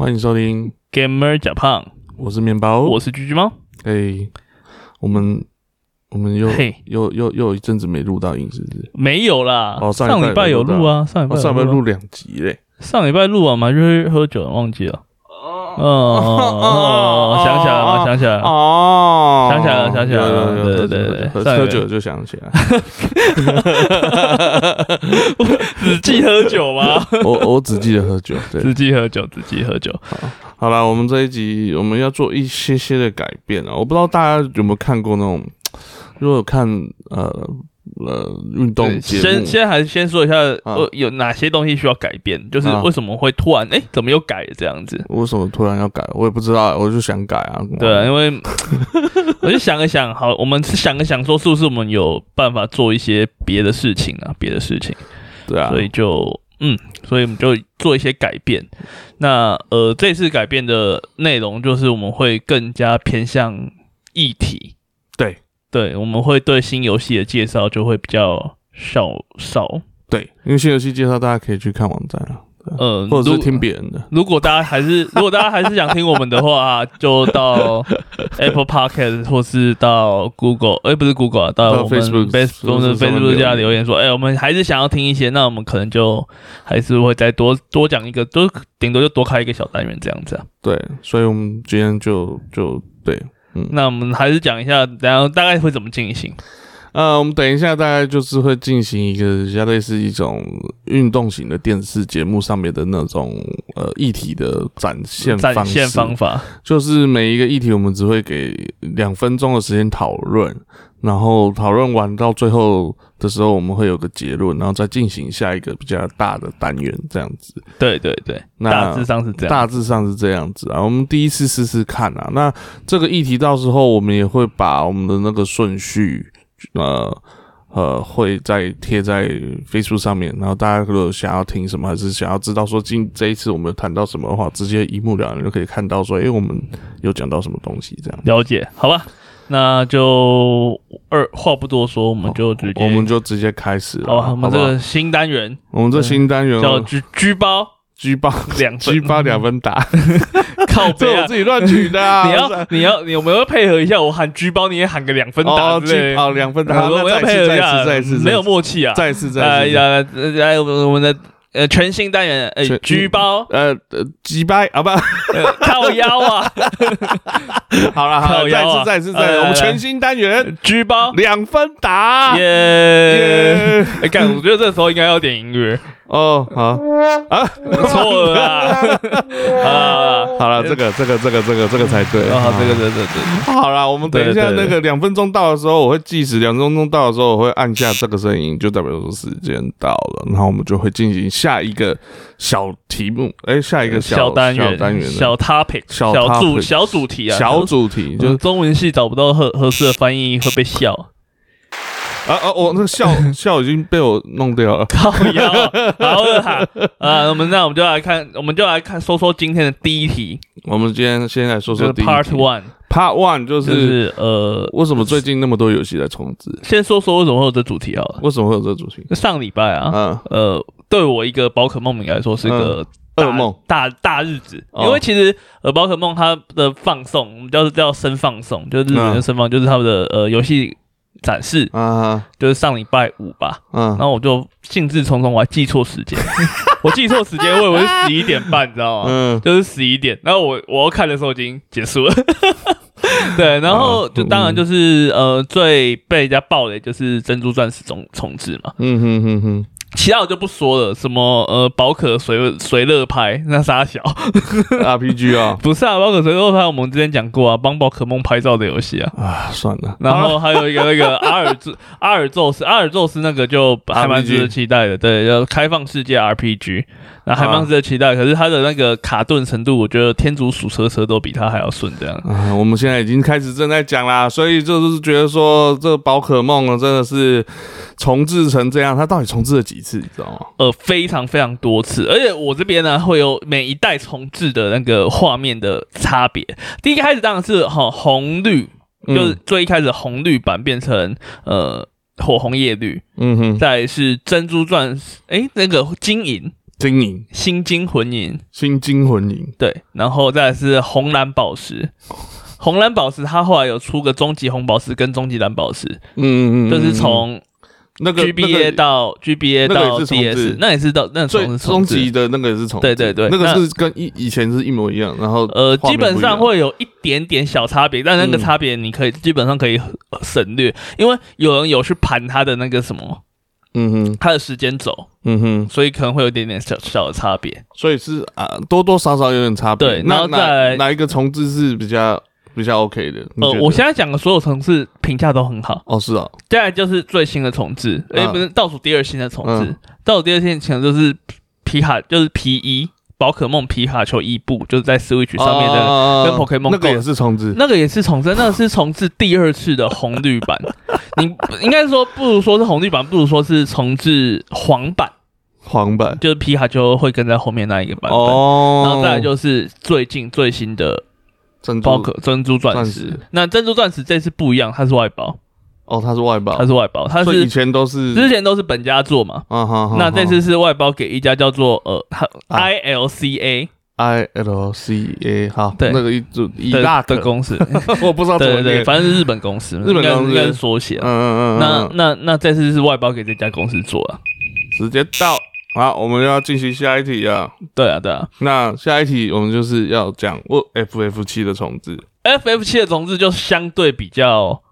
欢迎收听，Gamer 假胖，我是面包，我是橘橘猫。哎，我们我们又嘿又又又有一阵子没录到音，是不是？没有啦，哦上礼拜有有录录啊，上礼拜录两集嘞，上礼拜录完嘛，就是喝酒忘记了。哦哦，想起来了，想起来了。哦想起来了想起来了对对对喝酒就想起来，只记喝酒吗？我我只记得喝酒，对。只记喝酒，只记喝酒。好了，我们这一集我们要做一些些的改变啊！我不知道大家有没有看过那种，如果有看呃呃运动对节目，先先还是先说一下，呃，有哪些东西需要改变？就是啊为什么会突然，哎，怎么又改这样子？为什么突然要改？我也不知道，我就想改啊。对啊，因为 我就想了想，好，我们是想一想，说是不是我们有办法做一些别的事情啊，别的事情。对啊，所以就嗯，所以我们就做一些改变。那呃，这次改变的内容就是我们会更加偏向议题，对对，我们会对新游戏的介绍就会比较少少。对，因为新游戏介绍大家可以去看网站啊，呃，或者是如听别人的。如果大家还是 如果大家还是想听我们的话，就到 Apple Podcast 或是到 Google，哎、不是 Google，、啊、到到我们 Facebook 面 Facebook 下留言说，哎、我们还是想要听一些，那我们可能就还是会再多多讲一个，多顶多就多开一个小单元这样子啊。对，所以我们今天就就对，那我们还是讲一下，然后大概会怎么进行。呃，我们等一下大概就是会进行一个比较类似一种运动型的电视节目上面的那种呃议题的展现方式。展现方法，就是每一个议题我们只会给两分钟的时间讨论，然后讨论完到最后的时候，我们会有个结论，然后再进行下一个比较大的单元，这样子。对对对，那大致上是这样。大致上是这样子啊，我们第一次试试看啊。那这个议题到时候我们也会把我们的那个顺序，呃呃，会再贴在 Facebook 上面。然后大家如果想要听什么，还是想要知道说今这一次我们有谈到什么的话，直接一目了然就可以看到说，诶、我们有讲到什么东西这样。了解，好吧，那就二话不多说，我们就直接，我们就直接开始了。好吧，我们这个新单元我们这新单元叫居居包 G 八两分 G 八两分打，靠背我自。己乱取的啊。你要你要你有没有配合一下？我喊居包，你也喊个两分打哦之类 G 的。哦两分打，我们要配合一再下，次再次没有默契啊。再次再。来来来，我们的呃全新单元，呃全居包。呃呃，击败啊不，呃靠腰啊，好 了好了，再次再次再次，我们全新单元。举包。两分打，耶！耶！哎，干，我觉得这时候应该要点音乐，哦好啊，错了啦。啊，好了，这个这个这个这个这个才对啊，这个这个这个，好了，我们等一下那个两分钟到的时候，我会计时，两分钟到的时候，我会按下这个声音，就代表说时间到了，然后我们就会进行下一个小题目，哎，下一个小单元、小单元小 topic、小小主小主题啊，小主题，就就是中文系找不到合合适的翻译会被笑。啊啊，我那个笑 笑已经被我弄掉了。靠腰，好了哈，啊，我们那我们就来看，我们就来看说说今天的第一题，我们今天先来说说第一 Part One，Part One 就就是是呃，为什么最近那么多游戏在重置？先说说为什么会有这主题好了。为什么会有这主题？上礼拜啊，嗯，呃，对我一个宝可梦迷来说是个大噩梦大大日子，哦因为其实呃宝可梦它的放送，我们叫叫声放送，就是日本的声放，就是他们的呃游戏展示，啊就是上礼拜五吧，嗯。然，后我就兴致冲冲，我还记错时间，我记错时间，我以为是十一点半，你知道吗？嗯。就是十一点，然后我我要看的时候已经结束了。对，然后就当然就是呃，最被人家爆的就是珍珠钻石重重置嘛，嗯哼哼哼，其他我就不说了，什么呃宝可随随乐拍那傻小，RPG 啊。不是啊，宝可随乐拍我们之前讲过啊，帮宝可梦拍照的游戏啊，啊，算了，然后还有一个那个阿尔宙阿尔宙斯阿尔宙斯那个就还蛮值得期待的，对，要开放世界 RPG，那还蛮值得期待。可是它的那个卡顿程度，我觉得天竺鼠车车都比它还要顺，这样。啊，我们现在已经开始正在讲啦，所以就是觉得说这宝可梦呢真的是重置成这样，它到底重置了几次，你知道吗？呃，非常非常多次，而且我这边呢会有每一代重置的那个画面的差别。第一个开始当然是哈红绿，就是最一开始红绿版变成呃火红叶绿，嗯哼，再是珍珠钻石，诶，那个金银，金银，新金魂银，新金魂银，对，然后再来是红蓝宝石，红蓝宝石它后来有出个终极红宝石跟终极蓝宝石，嗯嗯嗯，就是从那个 GBA 到 GBA 到 DS，那也是到那最重终极极的那个也是从，对对对。那个是跟以以前是一模一样，然后呃，基本上会有一点点小差别，但那个嗯。差别你可以基本上可以呃省略，因为有人有去盘它的那个什么，嗯哼。它的时间轴，嗯哼，所以可能会有一点点小小的差别。所以是啊，多多少少有点差别。对那哪然后再来哪一个重置是比较比较 OK 的？你呃我现在讲的所有城市评价都很好，哦是哦，接下来就是最新的重置，哎、嗯不是倒数第二新的重置，嗯。倒数第二新的重置就是皮卡，就是皮一宝可梦皮卡丘一部，就是在 Switch 上面的。的跟 Pokemon 那个也是重置，那个也是重置，那个是重置第二次的红绿版。你应该说不如说是红绿版，不如说是重置黄版，黄版就是皮卡丘会跟在后面那一个版本。哦，然后再来就是最近最新的珍珠宝可珍珠钻石。那珍珠钻石这次不一样，它是外包，哦，他是外包。他，是外包，他是以以前都是之前都是本家做嘛。啊哈，那这次是外包给一家叫做呃，它啊。ILCA I L C A 好，对。那个一组一大个，的公司，我不知道怎对对对，么念，反正是日本公司，日本公司。应该是缩写嗯。嗯嗯，那嗯。那那这次是外包给这家公司做啊。直接到，好，我们要进行下一题啊。对啊对啊。那下一题我们就是要讲我 F F 七的重置，，FF 七的重置就相对比较，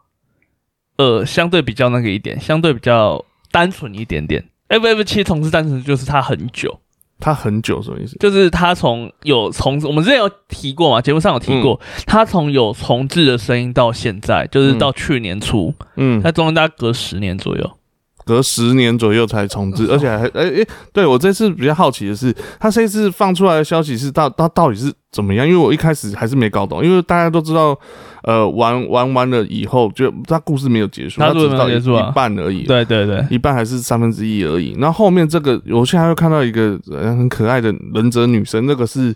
呃，相对比较那个一点，相对比较单纯一点点。FF 七重置单纯就是它很久，它很久什么意思？就是它从有重置，我们之前有提过嘛，节目上有提过，它从有重置的声音到现在，就是到去年初，嗯，它中间大概隔十年左右。隔十年左右才重置，而且还哎哎，对我这次比较好奇的是，他这次放出来的消息是到到到底是怎么样？因为我一开始还是没搞懂，因为大家都知道，呃，玩玩完了以后，就他故事没有结束，它故事他只到结束啊。一半而已，对对对，一半还是三分之一而已。然后后面这个，我现在又看到一个呃很可爱的忍者女生，那个是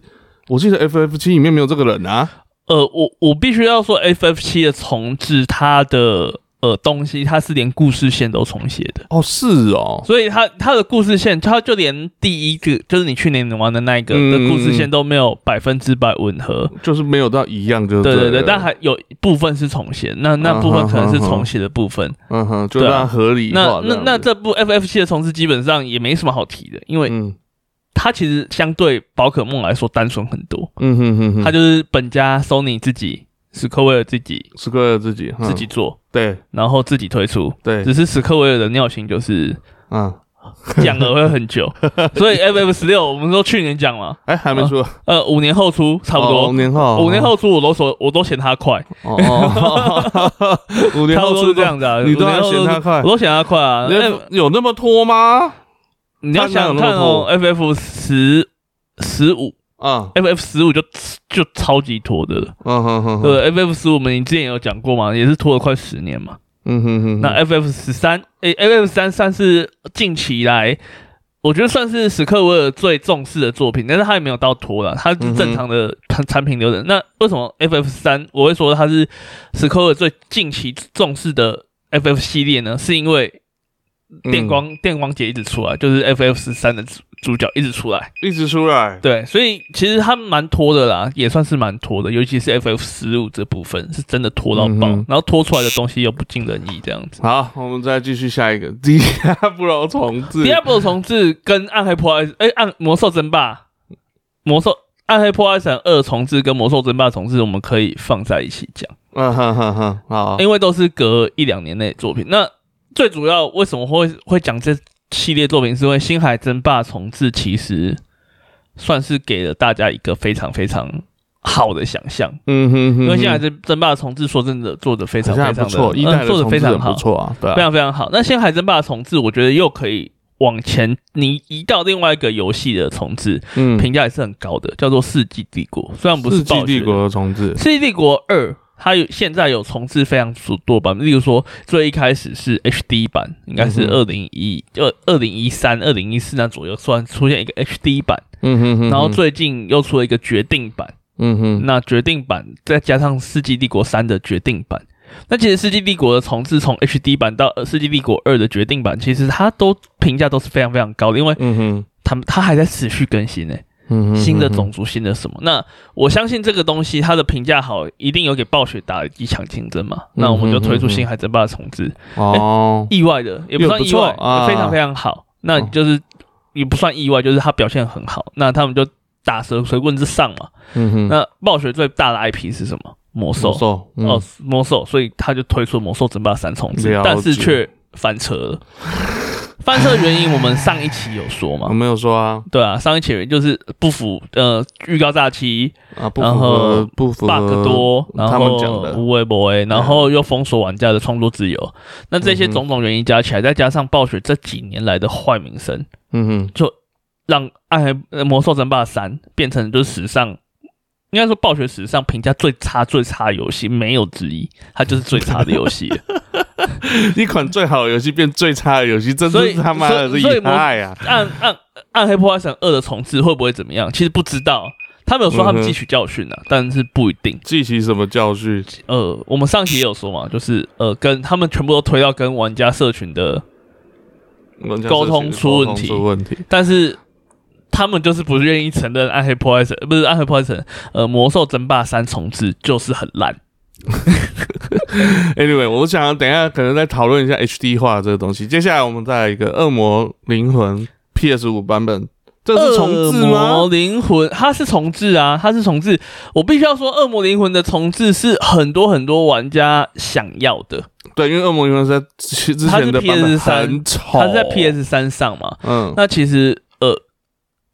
我记得 F F 七里面没有这个人啊，呃，我我必须要说，FF 七的重置，它的呃东西，它是连故事线都重写的，哦是哦，所以它它的故事线，它就连第一个就是你去年玩的那一个嗯的故事线都没有百分之百吻合。就是没有到一样就对了。对对对，但还有部分是重写，那那部分可能是重写的部分。嗯哼，就对啊。让合理那那那这部 FF 七的重置基本上也没什么好提的，因为嗯。它其实相对宝可梦来说单纯很多，嗯哼哼哼，它就是本家 Sony 自己史克威尔自己史克尔自己自己做，对。然后自己推出，对。只是史克威尔的尿性就是嗯，讲了会很久，所以 FF 十六我们说去年讲了，哎还没出，呃五年后出差不哦多五，年后五年后出我都说我都嫌它快，哦哦，五年后出 这样子啊，你都嫌它快？我都嫌它快啊。有那么拖吗？你要想想看哦，FF 十十五啊，，FF 十五就就超级拖的了。嗯哼哼，对，FF 十五我们之前有讲过嘛，也是拖了快十年嘛。嗯哼哼，那 FF 十三，诶，FF 三算是近期以来，我觉得算是史克威尔最重视的作品，但是它也没有到拖了，它是正常的产产品流程。那为什么 FF 三我会说它是史克威尔最近期重视的 FF 系列呢？是因为电光、电光姐一直出来，就是 FF 十三的主主角一直出来，一直出来，对，所以其实他们蛮拖的啦，也算是蛮拖的，尤其是 FF 十五这部分是真的拖到爆，嗯然后拖出来的东西又不尽人意，这样子。好，我们再继续下一个。Diablo 重置，Diablo 重置跟暗黑破坏，哎、暗魔兽争霸，魔兽暗黑破坏神二重置跟魔兽争霸重置，我们可以放在一起讲，嗯哼哼哼，好，因为都是隔一两年内的作品。那最主要为什么会会讲这系列作品，是因为星海争霸重置其实算是给了大家一个非常非常好的想象。嗯哼哼，因为现在这争霸重置，说真的做的非常非常的不错，一代嗯做的非常好，不错啊，对啊，非常非常好。那星海争霸重置，我觉得又可以往前，你移到另外一个游戏的重置，嗯，评价也是很高的，叫做《世纪帝国》，虽然不是世纪帝国的重置，《世纪帝国二》。它有现在有重置非常多版本，例如说最一开始是 HD 版，应该是嗯二零一二二零一三、二零一四那左右，突然出现一个 HD 版，嗯哼哼，然后最近又出了一个决定版，嗯哼，那决定版再加上《世纪帝国三》的决定版，那其实《世纪帝国》的重置从 HD 版到呃《世纪帝国二》的决定版，其实它都评价都是非常非常高的，因为嗯哼，他们它还在持续更新呢。新的种族，新的什么？那我相信这个东西它的评价好，一定有给暴雪打一场竞争嘛。那我们就推出星海争霸的重置哦，意外的也不算意外，非常非常好。那就是也不算意外，就是它表现很好。那他们就打蛇随棍之上嘛。嗯哼。那暴雪最大的 IP 是什么？魔兽哦，魔兽，所以他就推出魔兽争霸三重置，但是却翻车了。翻车原因，我们上一期有说吗？我没有说啊。对啊，上一期就是不符呃预告假期啊，然后不符 bug 多，然后无为不为，然后又封锁玩家的创作自由。那这些种种原因加起来，再加上暴雪这几年来的坏名声，嗯哼，就让《暗黑魔兽争霸三》变成就是史上应该说暴雪史上评价最差最差游戏，没有之一，它就是最差的游戏。一款最好的游戏变最差的游戏，真是他妈的厉害啊！暗暗暗黑破坏神二的重置会不会怎么样？其实不知道，他们有说他们汲取教训了，但是不一定汲取什么教训。呃，我们上期也有说嘛，就是呃，跟他们全部都推到跟玩家社群的沟通出问题，出问题，但是他们就是不愿意承认暗黑破坏神不是暗黑破坏神，呃，魔兽争霸三重置就是很烂。Anyway，我想等一下可能再讨论一下 HD 化这个东西。接下来我们再来一个《恶魔灵魂》PS 五版本，这是重置吗？恶魔灵魂它是重置啊，它是重置。我必须要说，《恶魔灵魂》的重置是很多很多玩家想要的。对，因为《恶魔灵魂》在之前的 PS 三，它是在 PS 三上嘛。嗯，那其实呃，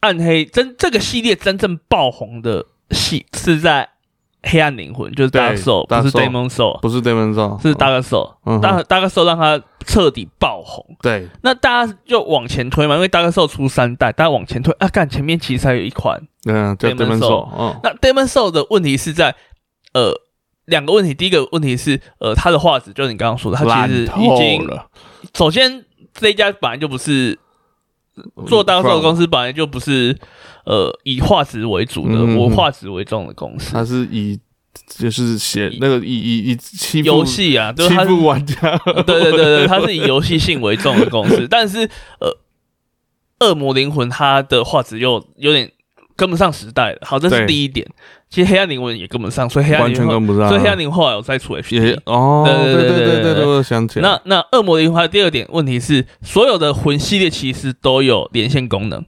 暗黑真这个系列真正爆红的戏是在。黑暗灵魂就是 Dark Soul，不是 Demon Soul，不是 Demon Soul，是 Dark Soul。大 Dark Soul 让他彻底爆红。对，那大家就往前推嘛，因为 Dark Soul 出三代，大家往前推啊，看前面其实还有一款，嗯，Demon Soul。嗯，那 Demon Soul 的问题是在呃两个问题，第一个问题是呃它的画质，就是你刚刚说的，它其实已经首先这一家本来就不是做 Dark Soul 的公司，本来就不是。呃，以画质为主的，我画质为重的公司，它是以就是写那个以以以欺负游戏啊，欺负玩家，对对对对，它是以游戏性为重的公司，但是呃，恶魔灵魂它的画质又有点跟不上时代了。好，这是第一点。其实黑暗灵魂也跟不上，所以黑暗完全跟不上，所以黑暗灵魂后来有再出 HD 哦，对对对对对，我想起来。那那恶魔灵魂的第二点问题是，所有的魂系列其实都有连线功能。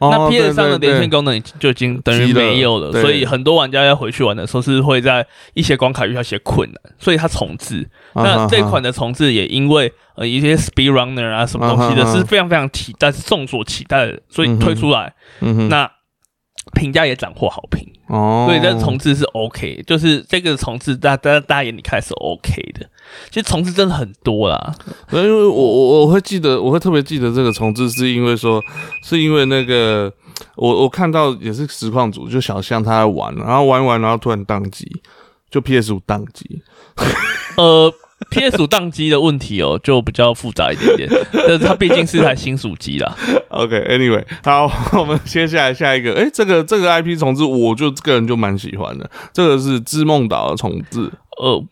那 PS 上的连线功能就已经等于没有了，所以很多玩家要回去玩的时候是会在一些关卡遇到一些困难，所以它重置。那这款的重置也因为呃一些 Speed Runner 啊什么东西的是非常非常期待，是众所期待的，所以推出来。那评价也斩获好评哦，所以这重置是 OK，就是这个重置大大大家眼里看是 OK 的。其实重置真的很多啦，因为我我我会记得，我会特别记得这个重置，是因为说是因为那个我我看到也是实况组，就小象他在玩，然后玩玩，然后突然宕机，就 PS 五宕机，呃。P.S. 五宕机的问题哦，就比较复杂一点点，但是它毕竟是台新手机啦。OK，Anyway，好，我们接下来下一个，哎，这个这个 IP 重置，我就个人就蛮喜欢的。这个是织梦岛的重置，呃。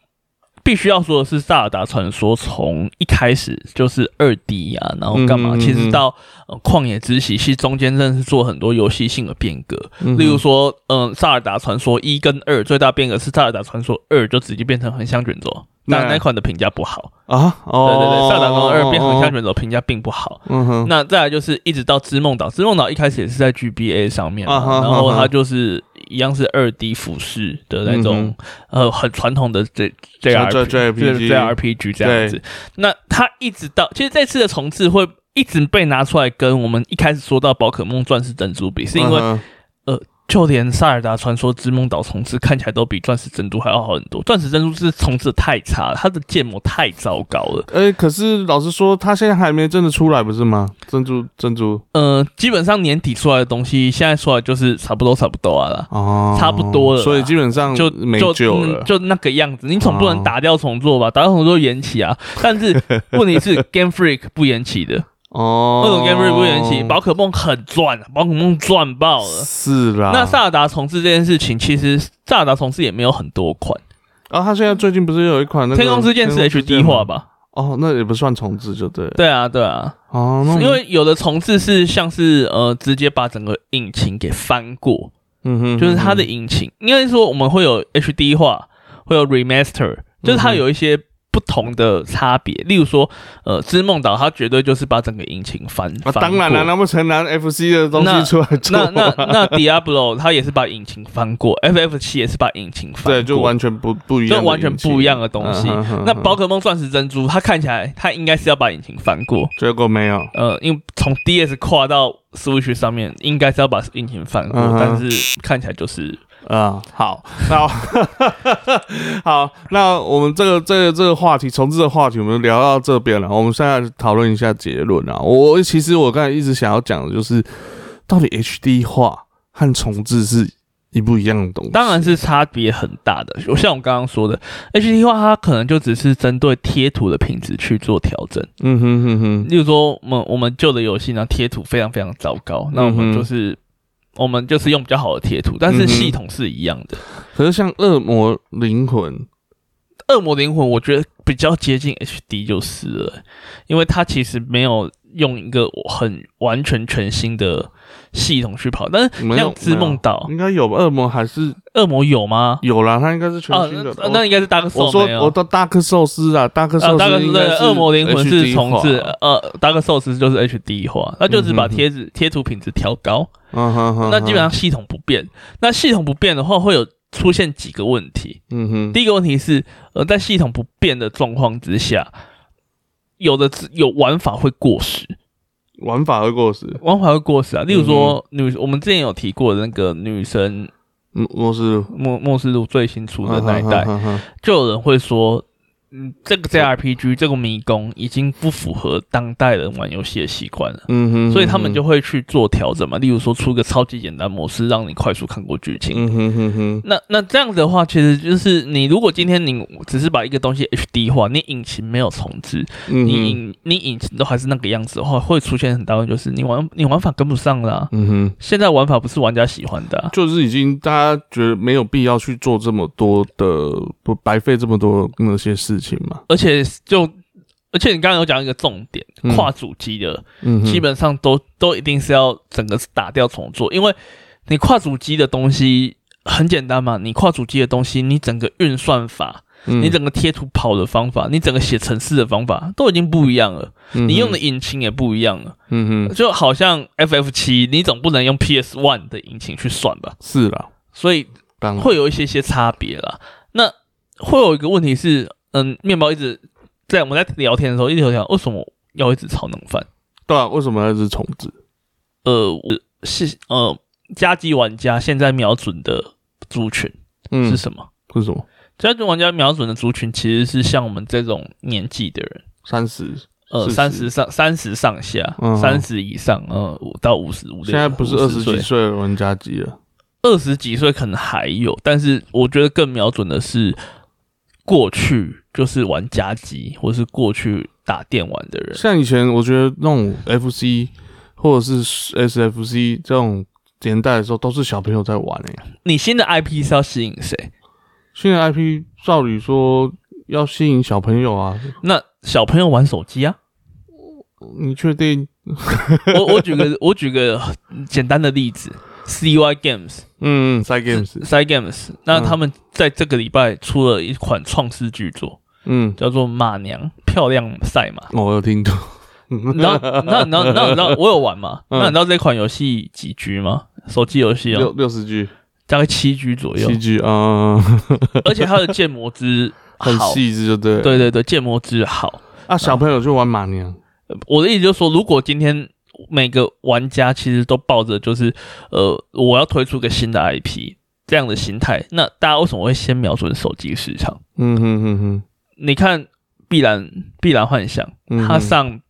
必须要说的是，《萨尔达传说》从一开始就是二 D 啊，然后干嘛？其实到《旷野之息》，其实中间真的是做很多游戏性的变革。例如说，嗯，《萨尔达传说》一跟二最大变革是，《萨尔达传说》二就直接变成横向卷轴，但那款的评价不好啊。对对对，《萨尔达传说》二变横向卷轴评价并不好。嗯哼。那再来就是一直到《织梦岛》，《织梦岛》一开始也是在 GBA 上面，然后它就是。一样是二 D 俯视的那种，呃，很传统的这 JRPG JRPG 这样子。那它一直到其实这次的重置会一直被拿出来跟我们一开始说到宝可梦钻石珍珠比，是因为呃。就连《萨尔达传说之梦岛》重置看起来都比《钻石珍珠》还要好很多，《钻石珍珠》是重置太差，它的建模太糟糕了。哎，可是老实说，它现在还没真的出来，不是吗？珍珠珍珠，呃，基本上年底出来的东西，现在出来就是差不多差不多了，哦，差不多了，所以基本上就没救了，就那个样子。你总不能打掉重做吧？打掉重做延期啊？但是问题是，Game Freak 不延期的。哦，各种 Game 延期，宝可梦很赚，宝可梦赚爆了。是啦，那萨达重置这件事情，其实萨达重置也没有很多款。啊，他现在最近不是有一款那个天空之剑是 HD 化吧？哦，那也不算重置，就对。对啊，对啊。哦，因为有的重置是像是呃，直接把整个引擎给翻过，嗯哼，就是它的引擎，应该说我们会有 HD 化，会有 remaster，就是它有一些。不同的差别，例如说，呃，织梦岛它绝对就是把整个引擎翻翻当然了，那不成拿 FC 的东西出来做？那那那 Diablo 它也是把引擎翻过，FF 七也是把引擎翻过，对，就完全不不一样，就完全不一样的东西。那宝可梦钻石珍珠，它看起来它应该是要把引擎翻过，结果没有。呃，因为从 DS 跨到 Switch 上面，应该是要把引擎翻过，但是看起来就是。啊，好，那 好，那我们这个这个这个话题，重置的话题，我们聊到这边了。我们现在讨论一下结论啊。我其实我刚才一直想要讲的就是，到底 HD 化和重置是一不一样的东西？当然是差别很大的。我像我刚刚说的，HD 化它可能就只是针对贴图的品质去做调整。嗯哼哼哼。例如说，我们我们旧的游戏呢，贴图非常非常糟糕，那我们就是。我们就是用比较好的贴图，但是系统是一样的。可是像《恶魔灵魂》，《恶魔灵魂》我觉得比较接近 HD 就是了，因为它其实没有用一个很完全全新的系统去跑。但是像《织梦岛》应该有恶魔还是恶魔有吗？有啦，它应该是全新的。那应该是大克寿我说我的大克寿司啊，大克寿司应该恶魔灵魂是重置，呃，大克寿司就是 HD 化，那就是把贴纸贴图品质调高。嗯哼哼，那基本上系统不变。那系统不变的话，会有出现几个问题。嗯哼，第一个问题是，呃，在系统不变的状况之下，有的有玩法会过时，玩法会过时，玩法会过时啊。例如说，女我们之前有提过的那个女神末世录末末世录最新出的那一代，就有人会说。嗯，这个 JRPG 这个迷宫已经不符合当代人玩游戏的习惯了，嗯哼，所以他们就会去做调整嘛，例如说出个超级简单模式，让你快速看过剧情，嗯哼哼哼。那那这样子的话，其实就是你如果今天你只是把一个东西 HD 化，你引擎没有重置，你引你引擎都还是那个样子的话，会出现很大问题，就是你玩你玩法跟不上了，嗯哼。现在玩法不是玩家喜欢的，就是已经大家觉得没有必要去做这么多的不白费这么多那些事。事情嘛，而且就而且你刚刚有讲一个重点，跨主机的，嗯基本上都都一定是要整个打掉重做，因为你跨主机的东西很简单嘛，你跨主机的东西，你整个运算法，你整个贴图跑的方法，你整个写程式的方法都已经不一样了，你用的引擎也不一样了，嗯哼，就好像 FF 七，你总不能用 PS One 的引擎去算吧？是啦，所以会有一些些差别啦。那会有一个问题是。嗯，面包一直在我们在聊天的时候一直有讲，为什么要一直炒冷饭？对啊，为什么要一直重置？呃，是呃，加机玩家现在瞄准的族群是什么？是什么？加机玩家瞄准的族群其实是像我们这种年纪的人，三十呃，三十上三十上下，三十以上，呃，五到五十五。现在不是二十几岁玩家机了，二十几岁可能还有，但是我觉得更瞄准的是。过去就是玩家机，或是过去打电玩的人。像以前，我觉得那种 FC 或者是 SFC 这种年代的时候，都是小朋友在玩诶。你新的 IP 是要吸引谁？新的 IP 照理说要吸引小朋友啊。那小朋友玩手机啊？你确定？我我举个我举个简单的例子。CY Games，嗯嗯，CY Games，CY Games，那他们在这个礼拜出了一款创世巨作，嗯，叫做《马娘漂亮赛马》。我有听懂。那那那那你知道我有玩吗？那你知道这款游戏几 G 吗？手机游戏哦，六六十 G，大概七 G 左右。七 G 啊，而且它的建模之很细致，就对。对对对，建模之好。啊，小朋友就玩马娘。我的意思就是说，如果今天。每个玩家其实都抱着就是，呃，我要推出个新的 IP 这样的心态。那大家为什么会先瞄准手机市场？嗯哼哼哼。你看，必然必然幻想，它上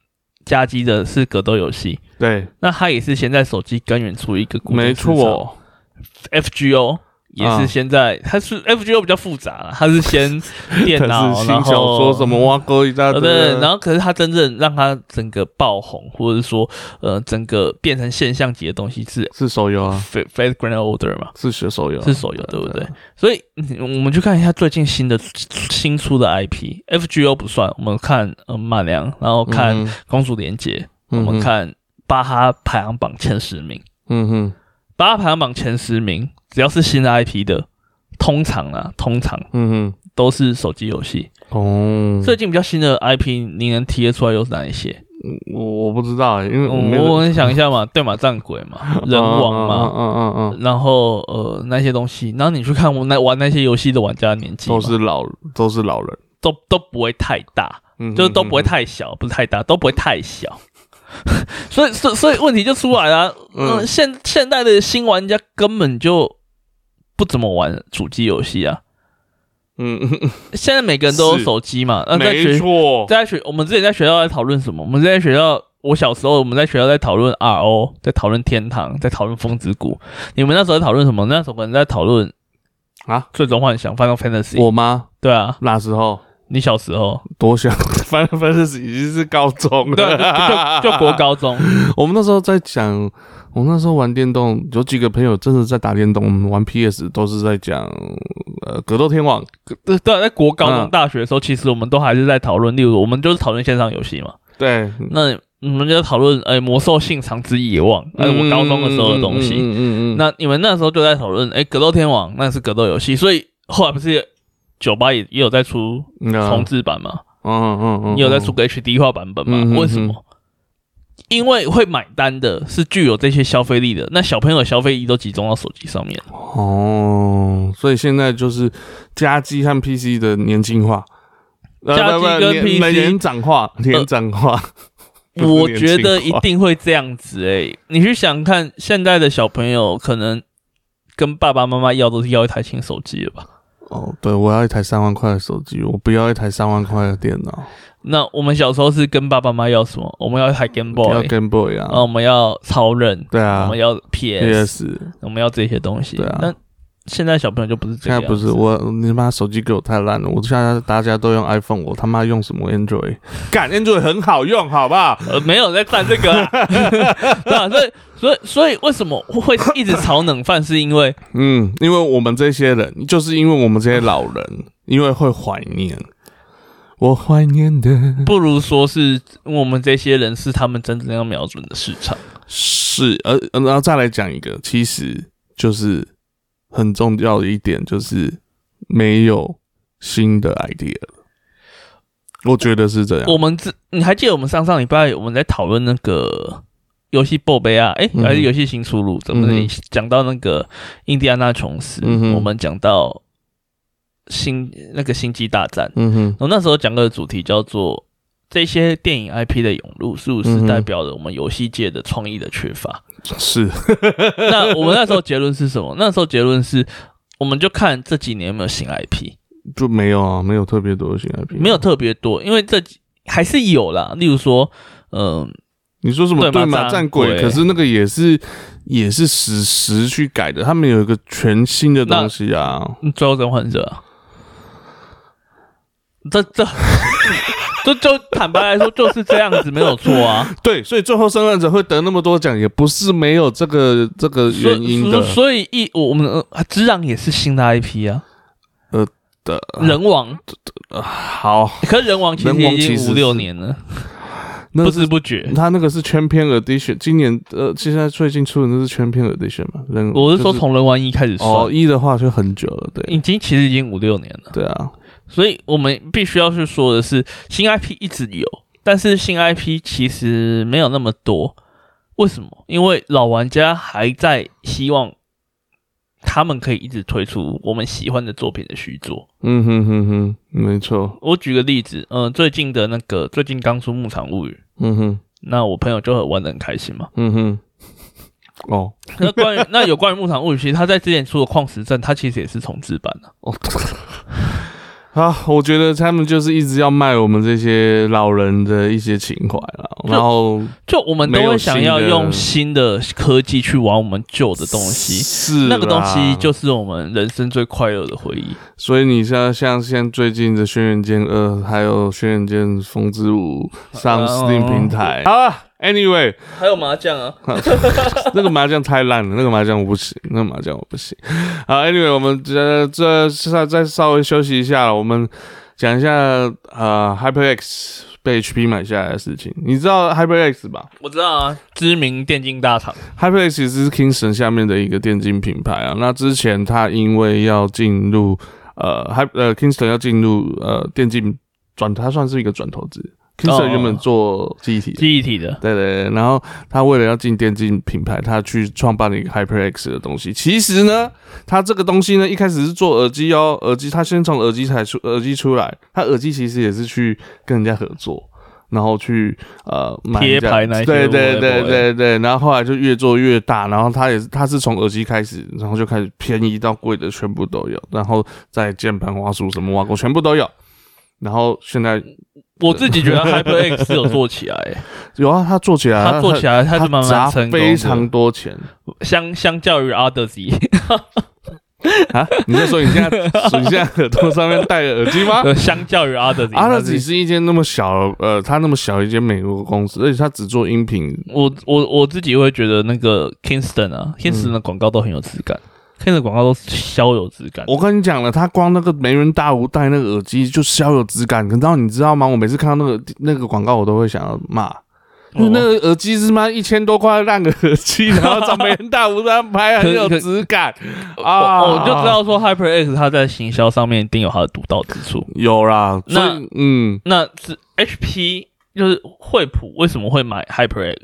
加机的是格斗游戏，对，那它也是先在手机根源出一个，没错，FGO 也是先在，它是 FGO 比较复杂了，它是先 电脑，新然小说什么挖沟一大堆，对，然后可是它真正让它整个爆红，或者说呃整个变成现象级的东西是是手游啊，f a t Grand Order 嘛，是学手游，是手游对不对？所以嗯我们去看一下最近新的新出的 IP，FGO 不算，我们看呃马良，然后看嗯公主连结，嗯我们看巴哈排行榜前十名，嗯哼，巴哈排行榜前十名，只要是新的 IP 的，通常啊，通常嗯都是手机游戏。哦，最近比较新的 IP，你能提得出来又是哪一些？我我不知道欸，因为我没有我我想一下嘛，对马战鬼嘛，人王嘛，嗯嗯嗯然后呃那些东西，然后你去看我那玩那些游戏的玩家的年纪都是老都是老人，都都不会太大，嗯哼，就是都不会太小，不是太大，都不会太小。所以，所以所以问题就出来了、嗯，嗯现现代的新玩家根本就不怎么玩主机游戏啊。嗯嗯嗯，现在每个人都有手机嘛，那在没学错，在学，我们之前在学校在讨论什么？我们之前在学校，我小时候我们在学校在讨论 RO，在讨论天堂，在讨论风之谷。你们那时候在讨论什么？那时候可能在讨论啊，最终幻想 Final Fantasy。我吗？对啊，那时候你小时候？多想，反正反正是已经是高中了，就就就国高中，我们那时候在讲，我那时候玩电动，有几个朋友真的在打电动，我们玩 PS 都是在讲呃格斗天王，对对啊，在国高中、嗯大学的时候，其实我们都还是在讨论，例如我们就是讨论线上游戏嘛。对，那你们就在讨论，哎，魔兽性长之野望，那是我高中的时候的东西。嗯嗯嗯嗯，那你们那时候就在讨论，哎，格斗天王那是格斗游戏，所以后来不是酒吧也也有在出重置版嘛？嗯嗯嗯，也有在出个 HD 化版本嘛？为什么？因为会买单的是具有这些消费力的，那小朋友的消费力都集中到手机上面。哦，所以现在就是家机和 PC 的年轻化，呃家机跟不不年 PC 年长化，年长化。我觉得一定会这样子诶、你去想看，现在的小朋友可能跟爸爸妈妈要都是要一台新手机了吧？哦，对，我要一台三万块的手机，我不要一台三万块的电脑，那我们小时候是跟爸爸妈妈要什么？我们要一台 Game 要 Boy，要 Game Boy 然后啊，我们要超人，对啊。我们要 PS，，PS，我们要这些东西。对啊。但现在小朋友就不是这样，现在不是我，你妈手机给我太烂了，我现在大家都用 iPhone，我他妈用什么 Android？干 Android 很好用，好不好？呃，没有在赞这个、啊，对啊，所以所以所以为什么会一直炒冷饭？是因为嗯，因为我们这些人，就是因为我们这些老人，因为会怀念，我怀念的不如说是我们这些人是他们真正要瞄准的市场。是，呃，呃然后再来讲一个，其实就是很重要的一点，就是没有新的 idea 了。我觉得是这样。我们这你还记得我们上上礼拜我们在讨论那个游戏报杯啊？诶，嗯还是游戏新出路？怎么嗯哼讲到那个印第安纳琼斯？嗯我们讲到星那个星际大战。嗯哼，我那时候讲的主题叫做这些电影 IP 的涌入，是不是代表了我们游戏界的创意的缺乏？是，那我们那时候结论是什么？那时候结论是，我们就看这几年有没有新 IP，就没有啊，没有特别多的新 IP，没有特别多，因为这几还是有啦。例如说，嗯、你说什么对马对马战战鬼？鬼可是那个也是也是史实去改的，他们有一个全新的东西啊。最后生还者啊，这这就就坦白来说就是这样子，没有错啊。对，所以最后生还者会得那么多奖，也不是没有这个这个原因的所所以一我我们呃之壤也是新的 IP 啊，呃的。人王，好，可是人王其实已经五六年了，那不知不觉。他那个是全篇 edition，今年呃，现在最近出的那是全篇 edition 嘛？人我是说从人王一开始哦，一的话就很久了，对已经其实已经五六年了。对啊，所以我们必须要去说的是，新 IP 一直有，但是新 IP 其实没有那么多。为什么？因为老玩家还在希望他们可以一直推出我们喜欢的作品的续作。嗯哼哼哼，没错，我举个例子，嗯、最近的那个最近刚出《牧场物语》，嗯哼那我朋友就很玩的很开心嘛。嗯哼，哦那关于 那有关于《牧场物语》，其实他在之前出的《矿石镇》，它其实也是重置版的、哦，啊，我觉得他们就是一直要卖我们这些老人的一些情怀啦，然后就我们都会想要用新的科技去玩我们旧的东西，是那个东西就是我们人生最快乐的回忆。所以你像像像最近的《轩辕剑二》还有《轩辕剑风之舞》上 Steam 平台啊。Anyway，还有麻将啊，那个麻将太烂了，那个麻将我不行，那个麻将我不行。好，Anyway，我们这这再再稍微休息一下了，我们讲一下呃 HyperX 被 HP 买下来的事情。你知道 HyperX 吧？我知道啊，知名电竞大厂。HyperX 其实是 Kingston 下面的一个电竞品牌啊。那之前他因为要进入呃 Hy 呃 Kingston 要进入呃电竞转，它算是一个转投资。Kingston 原本做记忆体，记忆体的，对对对。然后他为了要进电竞品牌，他去创办了一个 HyperX 的东西。其实呢，他这个东西呢，一开始是做耳机哦，耳机他先从耳机才出耳机出来。他耳机其实也是去跟人家合作，然后去呃贴牌那些，对对对对对。然后后来就越做越大，然后他也是他是从耳机开始，然后就开始便宜到贵的全部都有，然后在键盘、花束什么挖过全部都有。然后现在。我自己觉得 HyperX 有做起来，有啊，他做起来，他做起来，他是蛮蛮成功，非常多钱。相相较于 Odyssey，啊，你在说你现在你现在耳朵上面戴耳机吗？相较于 Odyssey，Odyssey 是一间那么小，呃，它那么小一间美国公司，而且它只做音频。我我我自己会觉得那个 Kingston 啊，Kingston 的广告都很有质感。看的广告都超有质感。我跟你讲了，他光那个梅人大吴戴那个耳机就超有质感。然后你知道吗？我每次看到那个那个广告，我都会想要骂，因为那个耳机是妈一千多块烂个耳机，然后找梅人大吴在拍很有质感啊！我就知道说 HyperX 它在行销上面一定有它的独到之处。有啦，那嗯，那是 HP 就是惠普为什么会买 HyperX？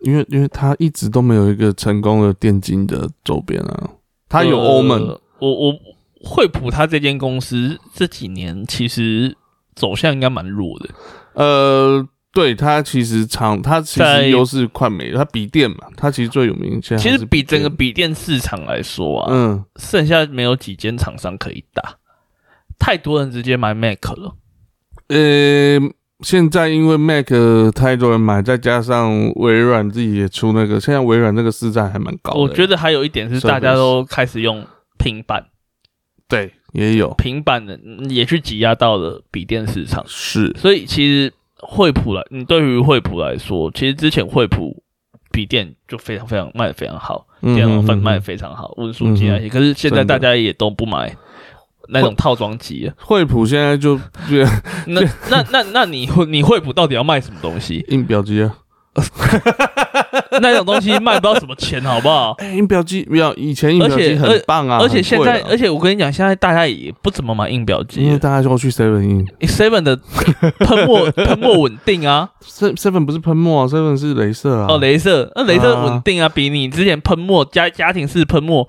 因为因为它一直都没有一个成功的电竞的周边啊。他有欧盟，我我惠普他这间公司这几年其实走向应该蛮弱的。呃，对，他其实长，他其实优势快没了。他笔电嘛，他其实最有名。其实比整个笔电市场来说啊，嗯，剩下没有几间厂商可以打，太多人直接买 Mac 了。呃，现在因为 Mac 太多人买，再加上微软自己也出那个，现在微软那个市占还蛮高的。我觉得还有一点是，大家都开始用平板，对，也有平板的也去挤压到了笔电市场。是，所以其实惠普来，你对于惠普来说，其实之前惠普笔电就非常非常卖的非常好，电脑分卖的非常好，温书机那些。可是现在大家也都不买。那种套装机，惠普现在就 那那那那你惠你惠普到底要卖什么东西？印表机啊，那种东西卖不到什么钱，好不好？印表机没有以前印表机很棒啊，而且现在，而且我跟你讲，现在大家也不怎么买印表机，因为大家都去 Seven 印，Seven 的喷墨喷墨稳定啊，Seven 不是喷墨啊，Seven 是镭射啊，哦，镭射，那镭射稳定啊，比你之前喷墨家家庭式喷墨。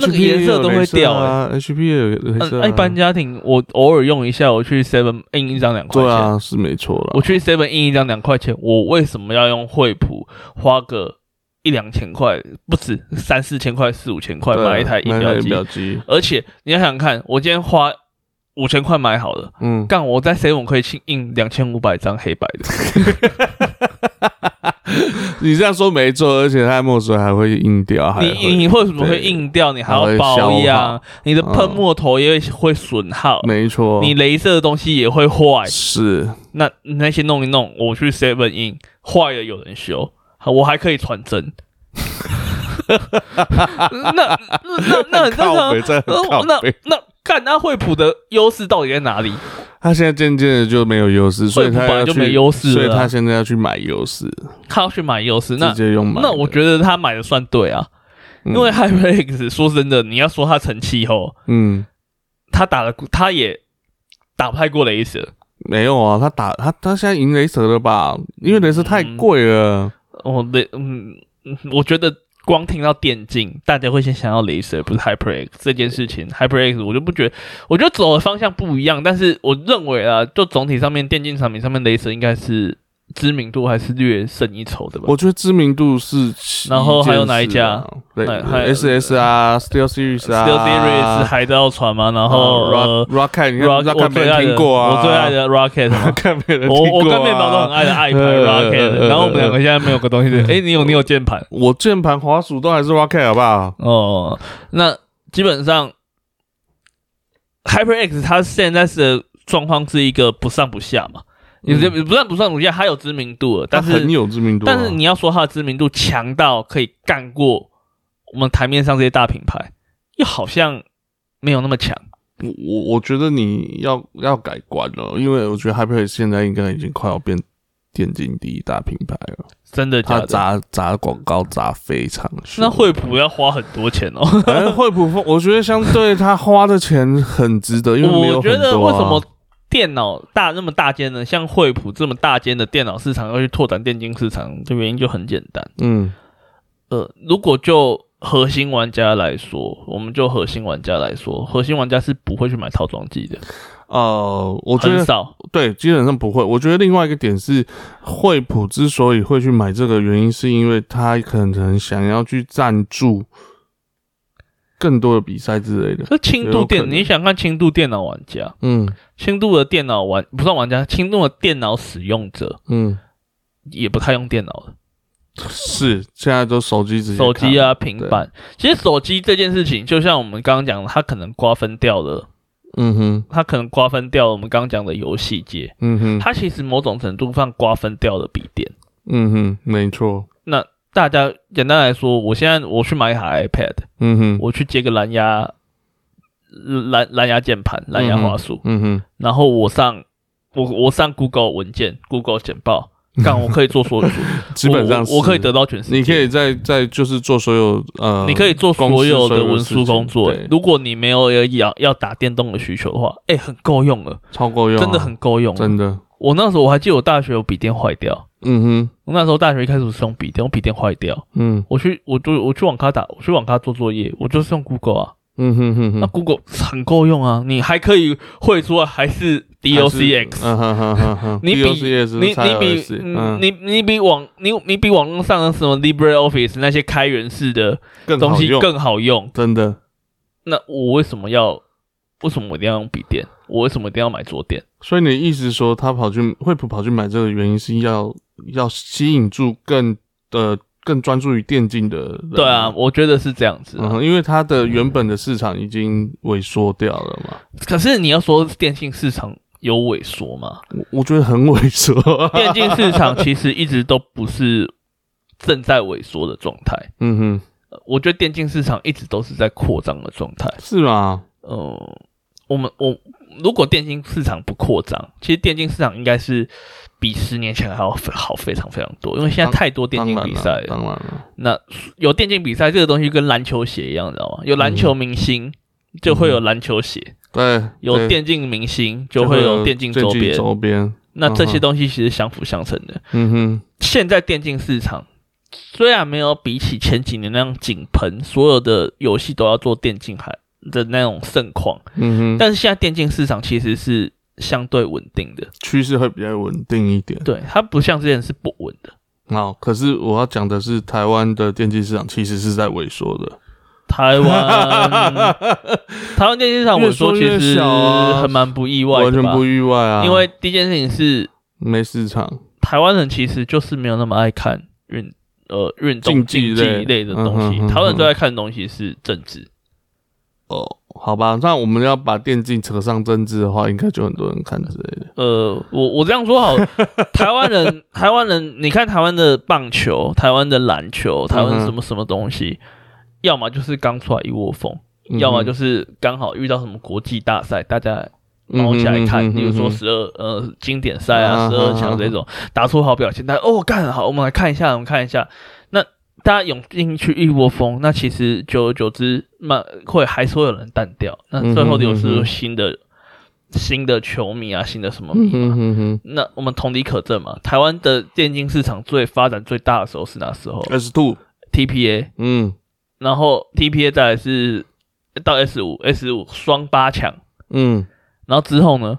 那个颜色都会掉啊！HP 也有黑色、啊。一般家庭我偶尔用一下，我去 Seven 印一张两块钱。对啊，是没错了。我去 Seven 印一张两块钱，我为什么要用惠普花个一两千块，不止三四千块、四五千块买一台印表机？而且你要想想看，我今天花五千块买好了，嗯，干我在 Seven 可以去印两千五百张黑白的。你这样说没错，而且它墨水还会硬掉。你你为什么会硬掉？你还要保养，你的喷墨头也会损耗。没错，你镭射的东西也会坏。是，那那些弄一弄，我去 Seven 印坏了有人修，我还可以传真。那那那那很正常。那那看那惠普的优势到底在哪里？他现在渐渐的就没有优势，所以他要去，所以他现在要去买优势。他要去买优势，那直接用买。那我觉得他买的算对啊，因为 HyperX 说真的，你要说他成气候，嗯，他打了，他也打不太过雷蛇。没有啊，他打他他现在赢雷蛇了吧？因为雷蛇太贵了。哦，雷，嗯，我觉得。光听到电竞，大家会先想到雷蛇，不是 HyperX 这件事情。HyperX 我就不觉得，我觉得走的方向不一样。但是我认为啊，就总体上面电竞产品上面，雷蛇应该是知名度还是略胜一筹的吧。我觉得知名度是，然后还有哪一家？对，S S 啊，Steel Series 啊，Steel Series 海盗船嘛，然后 Rocket，Rocket 没听过啊，我最爱的人 我我跟面包都很爱的爱牌 Rocket，然后我们两个现在没有个东西，哎，你有你有键盘，我键盘滑鼠都还是 Rocket 好不好？哦，那基本上 HyperX 它现在是状况是一个不上不下嘛。你这不算不算，我觉得它有知名度了，但是很有知名度。但是你要说它的知名度强到可以干过我们台面上这些大品牌，又好像没有那么强。我我我觉得你要要改观了，因为我觉得 HyperX 现在应该已经快要变电竞第一大品牌了。真的，他砸砸广告砸非常那惠普要花很多钱哦。惠普，我觉得相对他花的钱很值得，因为我觉得为什么？电脑大那么大间的，像惠普这么大间的电脑市场要去拓展电竞市场，这原因就很简单。嗯，呃，如果就核心玩家来说，我们就核心玩家来说，核心玩家是不会去买套装机的。呃，我觉得少，对，基本上不会。我觉得另外一个点是，惠普之所以会去买这个原因，是因为他可能想要去赞助。更多的比赛之类的，这轻度电，你想看轻度电脑玩家，嗯，轻度的电脑玩不算玩家，轻度的电脑使用者，嗯，也不太用电脑了。是，现在都手机直接手机啊，平板。其实手机这件事情，就像我们刚刚讲的，它可能瓜分掉了，嗯哼，它可能瓜分掉了我们刚刚讲的游戏界，嗯哼，它其实某种程度上瓜分掉了笔电，嗯哼，没错。那大家简单来说，我现在我去买一台 iPad，嗯哼，我去接个蓝牙蓝蓝牙键盘、蓝牙滑鼠，嗯哼，然后我上我我上 Google 文件、Google 简报，干我可以做所有，基本上我可以得到全世界。你可以在在就是做所有呃，你可以做所有的文书工作。如果你没有要要打电动的需求的话，哎，很够用了，超够用，真的很够用，真的。我那时候我还记得我大学有笔电坏掉。嗯哼，我那时候大学一开始是用笔电，我笔电坏掉，嗯，我去，我就我去网咖打，我去网咖做作业，我就是用 Google 啊，嗯哼哼哼，那 Google 很够用啊，你还可以会出来还是 DOCX，嗯哼哼哼哼，你比你你比你你比网你你比网络上的什么 LibreOffice 那些开源式的东西更好用，真的。那我为什么要？为什么我一定要用笔电？我为什么一定要买桌垫？所以你的意思说，他跑去惠普跑去买这个原因是要？要吸引住更的更专注于电竞的，对啊，我觉得是这样子，嗯，因为它的原本的市场已经萎缩掉了嘛。可是你要说电竞市场有萎缩吗？我我觉得很萎缩。电竞市场其实一直都不是正在萎缩的状态。嗯哼，我觉得电竞市场一直都是在扩张的状态。是吗？嗯，我们我如果电竞市场不扩张，其实电竞市场应该是。比十年前还要好非常非常多，因为现在太多电竞比赛了。当然了，那有电竞比赛这个东西跟篮球鞋一样，知道吗？有篮球明星就会有篮球鞋，对，有电竞明星就会有电竞周边。周边，那这些东西其实相辅相成的。嗯哼，现在电竞市场虽然没有比起前几年那样井喷，所有的游戏都要做电竞还的那种盛况。嗯哼，但是现在电竞市场其实是。相对稳定的趋势会比较稳定一点，对它不像之前是不稳的。好，可是我要讲的是，台湾的电竞市场其实是在萎缩的。台湾，台湾电竞市场萎缩其实很蛮不意外，完全不意外啊！因为第一件事情是没市场，台湾人其实就是没有那么爱看运呃运动竞技类的东西，台湾人最爱看的东西是政治。哦。好吧，那我们要把电竞扯上政治的话，应该就很多人看之类的。呃，我我这样说好，台湾人，台湾人，你看台湾的棒球、台湾的篮球、台湾什么什么东西，要么就是刚出来一窝蜂，要么就是刚好遇到什么国际大赛，大家毛起来看，比如说十二呃经典赛啊、十二强这种，打出好表现，大家哦干好，我们来看一下，我们看一下。大家涌进去一窝蜂，那其实久而久之，慢会还是会有人淡掉。那最后又是新的新的球迷啊，新的什么迷嘛？那我们同理可证嘛。台湾的电竞市场最发展最大的时候是哪时候？S two TPA，嗯，然后 TPA 再来是到 S 五 S 五双八强，嗯，然后之后呢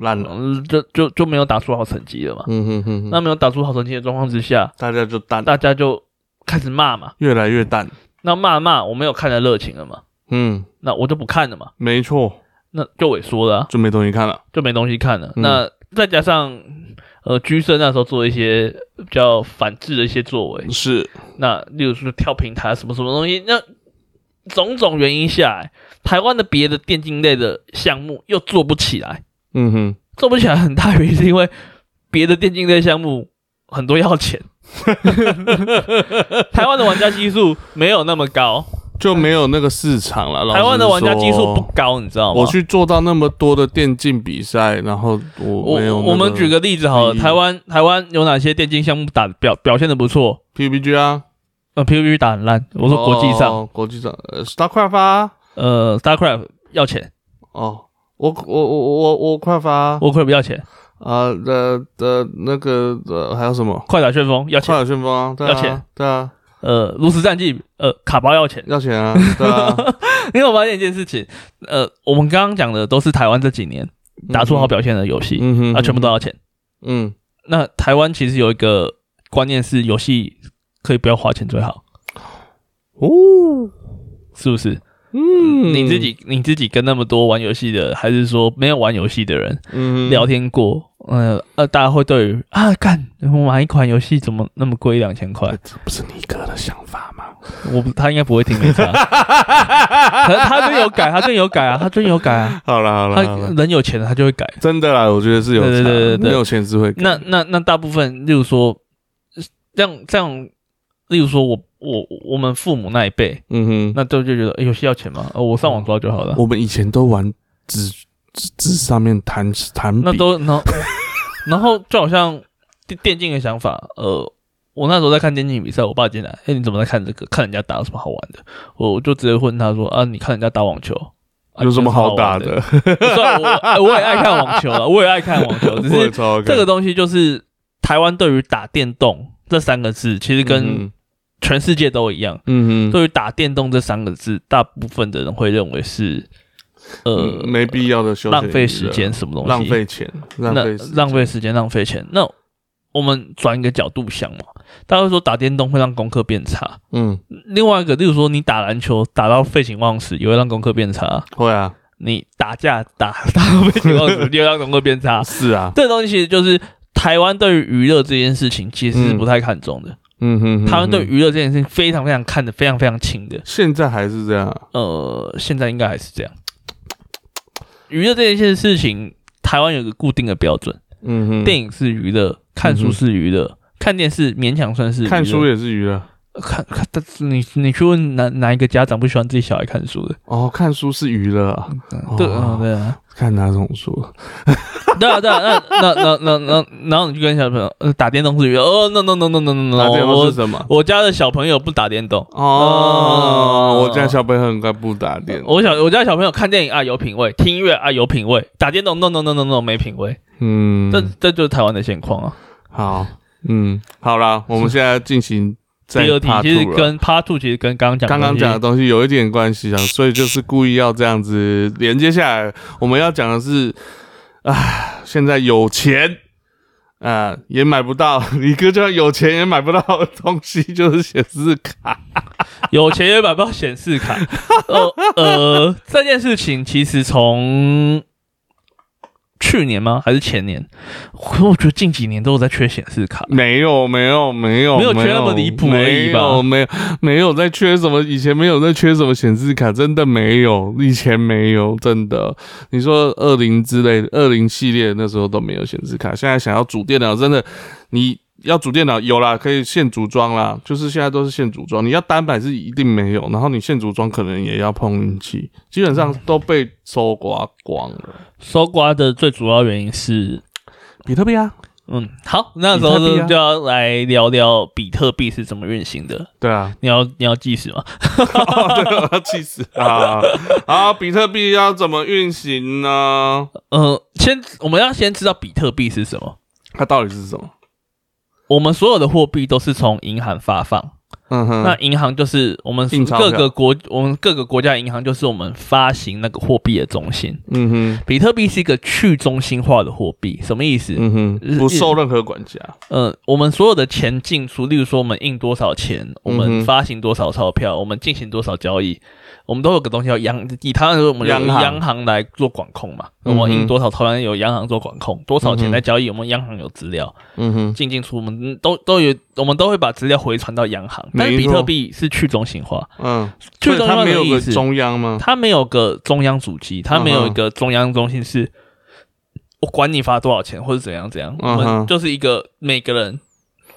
烂了，嗯，就就就没有打出好成绩了嘛。嗯哼哼哼，那没有打出好成绩的状况之下，大家就淡，大家就开始骂嘛。越来越淡，那骂骂，我没有看的热情了嘛，嗯，那我就不看了嘛，没错，那就萎缩了啊、就没东西看了，就没东西看了。嗯。那再加上呃，居生那时候做一些比较反制的一些作为，是，那例如说跳平台啊什么什么东西，那种种原因下来，台湾的别的电竞类的项目又做不起来，嗯哼，做不起来很大原因是因为别的电竞类项目很多要钱，台湾的玩家基数没有那么高，就没有那个市场了。台湾的玩家基数不高，你知道吗？我去做到那么多的电竞比赛，然后我我没有、我们举个例子好了，台湾台湾有哪些电竞项目打表表现的不错？PUBG 啊，呃，PVP 打很烂，我说国际上，哦国际上呃 StarCraft 啊，呃，StarCraft 要钱哦，我我我我我快发啊，Warcraft 不要钱，呃的的那个呃还有什么？快打旋风要钱，快打旋风啊，对啊要钱，对啊，呃，炉石战记，呃，卡包要钱。要钱啊，对啊，因为我发现一件事情，呃，我们刚刚讲的都是台湾这几年打出好表现的游戏，嗯哼，啊，全部都要钱。嗯，那台湾其实有一个观念是，游戏可以不要花钱最好，哦，是不是？嗯，你自己你自己跟那么多玩游戏的，还是说没有玩游戏的人嗯聊天过？呃呃，大家会对于啊，干我买一款游戏怎么那么贵，两千块？这不是你哥的想法吗？我不他应该不会听没差，可是他真有改，他真有改啊，他真有改啊，好了好了他，人有钱了他就会改。真的啦，我觉得是有对对对对对没有钱是会改那那那大部分，例如说，这样这样，例如说我我我们父母那一辈，嗯哼，那都就觉得、诶游戏要钱吗？呃，我上网抓就好了。我们以前都玩纸纸纸上面弹弹，那都然后 然后就好像电电竞的想法，呃，我那时候在看电竞比赛，我爸进来，哎、你怎么在看这个？看人家打有什么好玩的？我我就直接问他说啊，你看人家打网球。啊有什么好打的？虽然我也爱看网球了，我也爱看网球，只是这个东西就是台湾对于打电动这三个字，其实跟嗯全世界都一样。嗯哼，对于打电动这三个字，大部分的人会认为是呃嗯没必要的浪费时间，什么东西，浪费钱，浪那费浪费时间、浪费钱。那我们转一个角度想嘛，大家会说打电动会让功课变差。嗯，另外一个，例如说你打篮球打到废寝忘食，也会让功课变差。会啊，你打架打打到废寝忘食，也会让功课变差。是啊，这东西其实就是台湾对于娱乐这件事情其实是不太看重的。嗯哼，他们对娱乐这件事情非常非常看得非常非常轻的。现在还是这样？啊，呃，现在应该还是这样。娱乐这件事情，台湾有个固定的标准，嗯哼，电影是娱乐，看书是娱乐，看电视勉强算是娱乐。看书也是娱乐。看看，但是你你去问哪哪一个家长不喜欢自己小孩看书的？哦，看书是娱乐啊，对哦。啊，对啊，看哪种书？对啊，对啊，那那那那那，然后你就跟小朋友呃打电动是娱乐，哦，no no no no no no 打电动是我什么？我家的小朋友不打电动。哦，哦我家小朋友很快不打电动，我小我家小朋友看电影啊有品味，听音乐啊有品味，打电动 no no no no no 没品味，嗯，这这就是台湾的现况啊。好，嗯，好啦，我们现在进行第二题其实跟 Part Two 其实跟刚刚讲刚刚讲的的东西有一点关系啊，所以就是故意要这样子连接下来。我们要讲的是，啊，现在有钱啊、也买不到，你哥就算有钱也买不到的东西，就是显示卡。有钱也买不到显示卡。呃呃，这件事情其实从去年吗？还是前年？可我觉得近几年都有在缺显示卡。没有，没有，没有，没有缺那么离谱而已吧没有，没有，没有在缺什么，以前没有在缺什么显示卡，真的没有，以前没有，真的。你说二零之类的，二零系列那时候都没有显示卡，现在想要主电脑，真的，你要组电脑有啦，可以现组装啦，就是现在都是现组装。你要单板是一定没有，然后你现组装可能也要碰运气，基本上都被搜刮光了。搜刮的最主要原因是，比特币啊，嗯，好，那时候比特币啊就就要来聊聊比特币是怎么运行的。对啊，你要你要计时吗？哦，对，我要计时 啊！好，比特币要怎么运行呢？呃，先我们要先知道比特币是什么。它到底是什么？我们所有的货币都是从银行发放，嗯哼，那银行就是我们各个国，我们各个国家的银行就是我们发行那个货币的中心。嗯哼，比特币是一个去中心化的货币，什么意思？嗯哼，不受任何管辖。呃，我们所有的钱进出，例如说我们印多少钱，我们发行多少钞票，我们进行多少交易，我们都有个东西叫央，以它来说，我们有央行。央行来做管控嘛。我们印多少钞票有央行做管控，多少钱在交易，我们央行有资料，嗯哼，进进出我们都都有，我们都会把资料回传到央行。但是比特币是去中心化，嗯，去中心化它没有个中央吗？它没有个中央主机，它没嗯有一个中央中心是，我管你发多少钱或者怎样怎样，我们就是一个每个人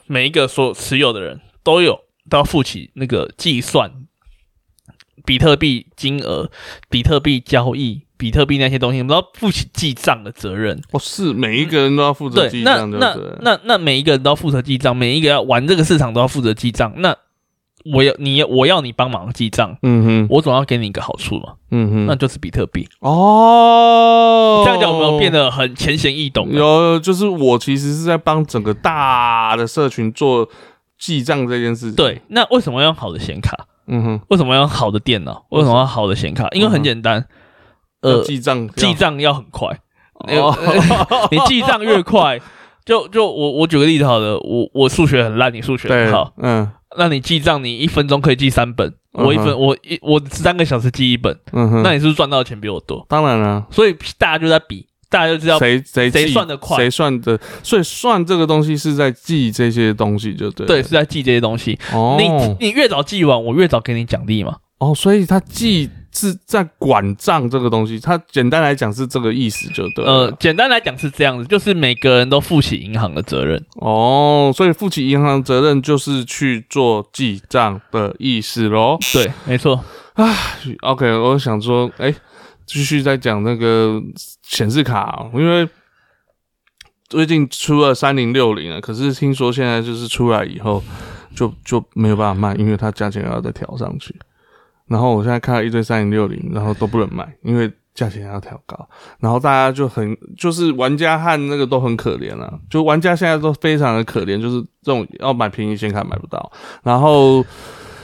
每一个所持有的人都有都要负起那个计算比特币金额、比特币交易、比特币那些东西，我们都要负起记账的责任。哦，是每一个人都要负责记，账，对那那？那那每一个人都要负责记账，每一个要玩这个市场都要负责记账。那我要你我要你帮忙记账，嗯哼，我总要给你一个好处嘛，嗯哼，那就是比特币。哦，这样讲有没有变得很浅显易懂？有？就是我其实是在帮整个大的社群做记账这件事情。，对，那为什么要用好的显卡？嗯哼，为什么要好的电脑？为什么要好的显卡？因为很简单，呃，记账，记账要很快，哦，你记账越快，就就我我举个例子好了，我我数学很烂，你数学很好，，嗯。那你记账你一分钟可以记三本，我一分我一我三个小时记一本，嗯哼，那你是不是赚到的钱比我多？当然了。所以大家就在比，大家就知道谁谁谁算得快谁算的，所以算这个东西是在记这些东西，就对。对是在记这些东西。哦，你你越早记完，我越早给你奖励嘛。哦，所以他记是在管账这个东西，他简单来讲是这个意思，就对。呃，简单来讲是这样子，就是每个人都负起银行的责任。哦，所以负起银行责任就是去做记账的意思喽。对，没错。啊 OK，我想说，哎、继续再讲那个显示卡哦、因为最近出了三零六零了，可是听说现在就是出来以后就就没有办法卖，因为它价钱要再调上去。然后我现在看到一堆三零六零，然后都不能卖，因为价钱要调高。然后大家就很就是玩家和那个都很可怜啊，就玩家现在都非常的可怜，就是这种要买便宜显卡买不到，然后。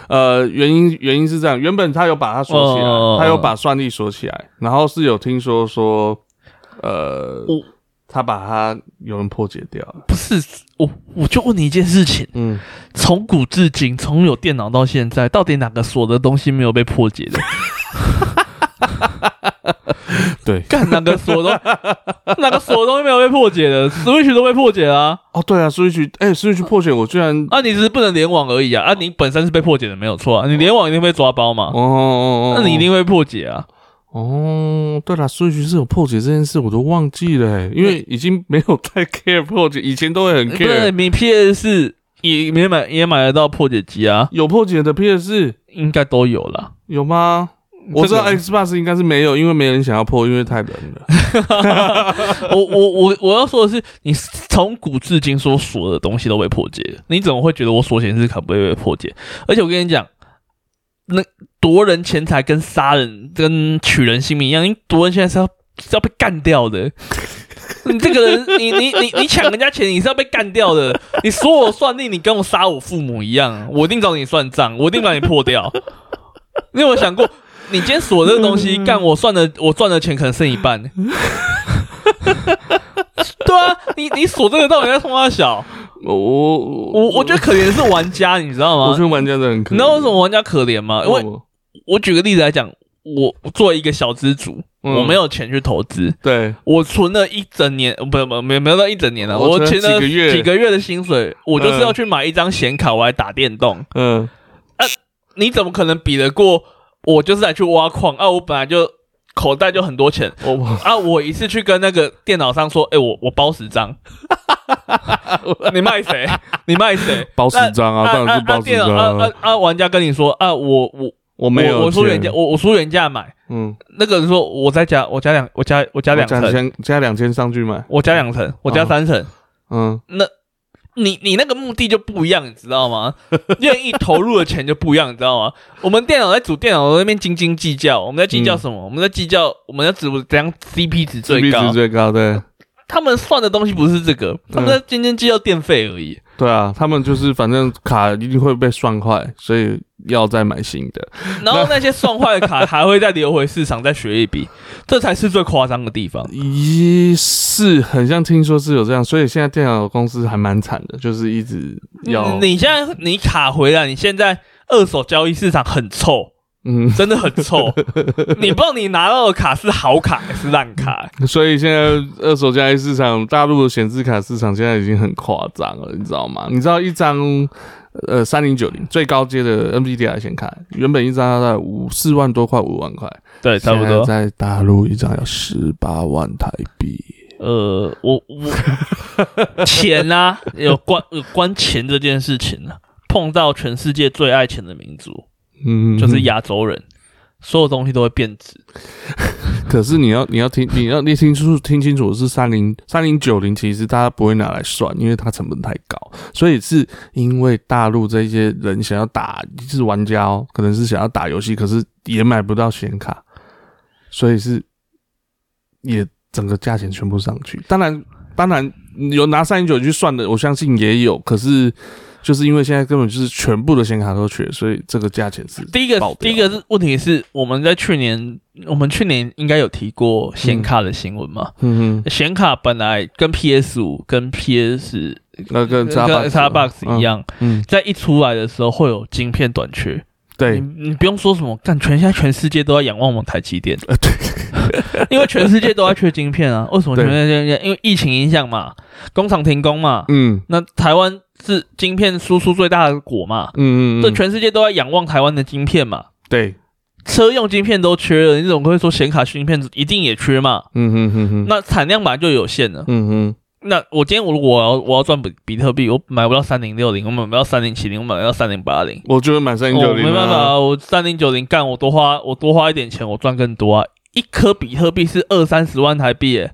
呃，原因原因是这样，原本他有把它锁起来，他有把算力锁起来，然后是有听说说，呃我，他把它有人破解掉了，不是我，我就问你一件事情：嗯，从古至今，从有电脑到现在，到底哪个锁的东西没有被破解的？对，干哪个锁都哪个锁的东西没有被破解的？Switch 都被破解了啊！哦，对啊，Switch，哎、s w i t c h 破解，我居然，啊，你只是不能联网而已啊！啊，你本身是被破解的，没有错啊！你联网一定被抓包嘛？哦哦哦，那你一定会破解啊！哦，对了，Switch 是有破解这件事，我都忘记了、欸，因为已经没有太 care 破解，以前都会很 care，对你 PS 也也买也买得到破解机啊，有破解的 PS 应该都有了。有吗？我知道 Xbox 应该是没有，因为没人想要破，因为太冷了。我我我我要说的是，你从古至今所锁的东西都被破解了，你怎么会觉得我锁显示卡不会被破解？而且我跟你讲，那夺人钱财跟杀人跟取人性命一样，你夺人现在是要是要被干掉的。你这个人，你你你你抢人家钱，你是要被干掉的。你说我算命，你跟我杀我父母一样，我一定找你算账，我一定把你破掉。你有没有想过，你今天锁这个东西，干我算的，我赚的钱可能剩一半。对啊，你你锁这个到底在冲他小？我我我我觉得可怜是玩家，你知道吗我觉？得玩家真的很可怜。你知道为什么玩家可怜吗？因为我我举个例子来讲，我我作为一个小资主，嗯我没有钱去投资，对我存了一整年，不不没没有到一整年了，我存了我存了几个月几个月的薪水，我就是嗯要去买一张显卡，我来打电动。嗯啊你怎么可能比得过我？就是来去挖矿啊！我本来就口袋就很多钱我啊！我一次去跟那个电脑商说，哎、我我包十张，你卖谁？你卖谁？包十张啊，当然是包十电脑张啊啊啊。啊！玩家跟你说啊，我我我没有我我出原价，我我出原价买。嗯，那个人说我再加，我加两，我加我加两层，加千加两千上去买，我加两层，我加哦三层。嗯那你你那个目的就不一样，你知道吗？愿意投入的钱就不一样，你知道吗？我们电脑在主电脑那边斤斤计较，我们在计较什么？我们在计较我们要怎怎样 CP 值最高，CP 值。最高，对，他们算的东西不是这个，他们在今天计较电费而已。对啊，他们就是反正卡一定会被算坏，所以要再买新的。然后那些算坏的卡还会再流回市场再学一笔，这才是最夸张的地方。一是很像听说是有这样，所以现在电脑公司还蛮惨的，就是一直要。你现在你卡回来，你现在二手交易市场很臭。嗯，真的很臭。你不知道你拿到的卡是好卡还是烂卡，所以现在二手交易市场，大陆的显示卡市场现在已经很夸张了，你知道吗？你知道一张呃三零九零最高阶的 NVIDIA 显卡，原本一张要在五四万多块，五万块，对，差不多。在大陆一张要十八万台币。呃，我我钱啊，有关有关钱这件事情呢，碰到全世界最爱钱的民族。嗯，就是亚洲人，所有东西都会变质。可是你要你要听你要你听清楚听清楚是三零三零九零，其实大家不会拿来算，因为它成本太高。所以是因为大陆这些人想要打，是玩家哦，可能是想要打游戏，可是也买不到显卡，所以是也整个价钱全部上去。当然，当然有拿三零九去算的，我相信也有，可是。就是因为现在根本就是全部的显卡都缺，所以这个价钱是第一个。第一个是问题是我们在去年，我们去年应该有提过显卡的新闻嘛？嗯哼，显卡本来跟 PS 五、跟 PS 那个 Xbox 一样，嗯，在一出来的时候会有晶片短缺。对，你不用说什么，但全现在全世界都在仰望我们台积电。对，因为全世界都在缺晶片啊。为什么全世界？因为疫情影响嘛，工厂停工嘛。嗯，那台湾是晶片输出最大的国嘛。嗯嗯这全世界都在仰望台湾的晶片嘛。对，车用晶片都缺了，你怎么会说显卡芯片一定也缺嘛？嗯哼哼哼。那产量本来就有限了。嗯哼。那我今天我如果我要我要赚比比特币，我买不到三零六零，我买不到三零七零，我买不到三零八零。我就是买三零九零，没办法，我三零九零干，我多花我多花一点钱，我赚更多啊！一颗比特币是二三十万台币，诶，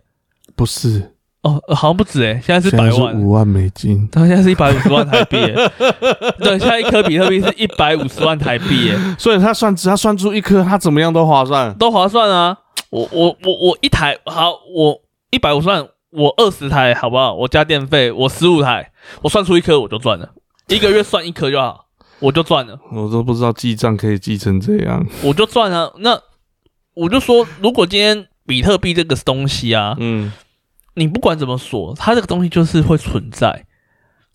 不是哦，好像不止诶，现在是百万五万美金，它现在是一百五十万台币，对，现在一颗比特币是一百五十万台币，诶，所以他算只要算出一颗，他怎么样都划算，都划算啊！我我我我一台好，我一百五十万。我二十台好不好？我加电费，我十五台，我算出一颗我就赚了，一个月算一颗就好，我就赚了。我都不知道记账可以记成这样，我就赚了。那我就说，如果今天比特币这个东西啊，嗯，你不管怎么锁，它这个东西就是会存在。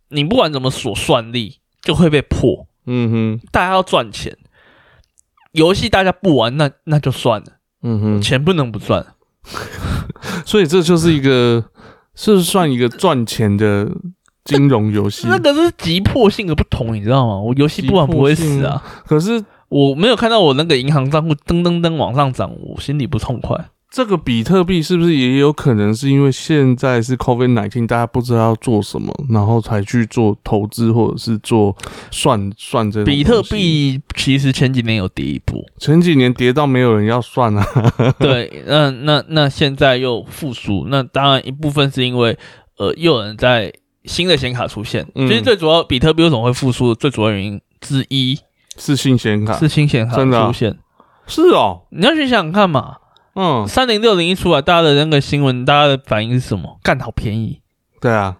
你不管怎么锁算力，就会被破。嗯哼，大家要赚钱，游戏大家不玩，那那就算了。嗯哼，钱不能不赚。所以这就是一个，是算一个赚钱的金融游戏。那个是急迫性的不同，你知道吗？我游戏不玩不会死啊。可是我没有看到我那个银行账户噔噔噔往上涨，我心里不痛快。这个比特币是不是也有可能是因为现在是 COVID nineteen，大家不知道要做什么，然后才去做投资或者是做算算这？比特币其实前几年有跌一波，前几年跌到没有人要算啊。对，那那那现在又复苏，那当然一部分是因为呃又有人在新的显卡出现。其实最主要比特币为什么会复苏，最主要原因之一是新显卡，是新显卡出现。是哦，你要去想想看嘛。嗯，三零六零一出来，大家的那个新闻，大家的反应是什么？干好便宜。对啊，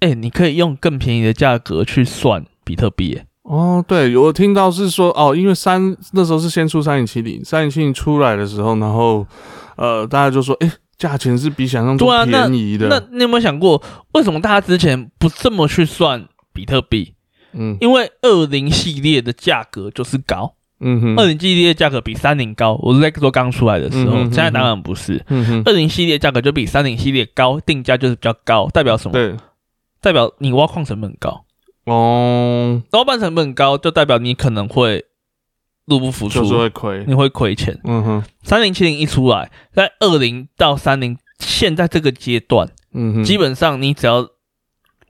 哎，你可以用更便宜的价格去算比特币。哦，对，我听到是说，哦，因为三那时候是先出三零七零，三零七零出来的时候，然后呃，大家就说，哎，价钱是比想象中便宜的。那你有没有想过，为什么大家之前不这么去算比特币？嗯，因为二零系列的价格就是高。嗯哼，二零系列价格比三零高。我是在说刚出来的时候，现在当然不是。嗯哼，二零系列价格就比三零系列高，定价就是比较高，代表什么？对，代表你挖矿成本高。哦，挖矿成本高，就代表你可能会入不敷出，就是会亏，你会亏钱。嗯哼，三零七零一出来，在二零到三零现在这个阶段，嗯哼，基本上你只要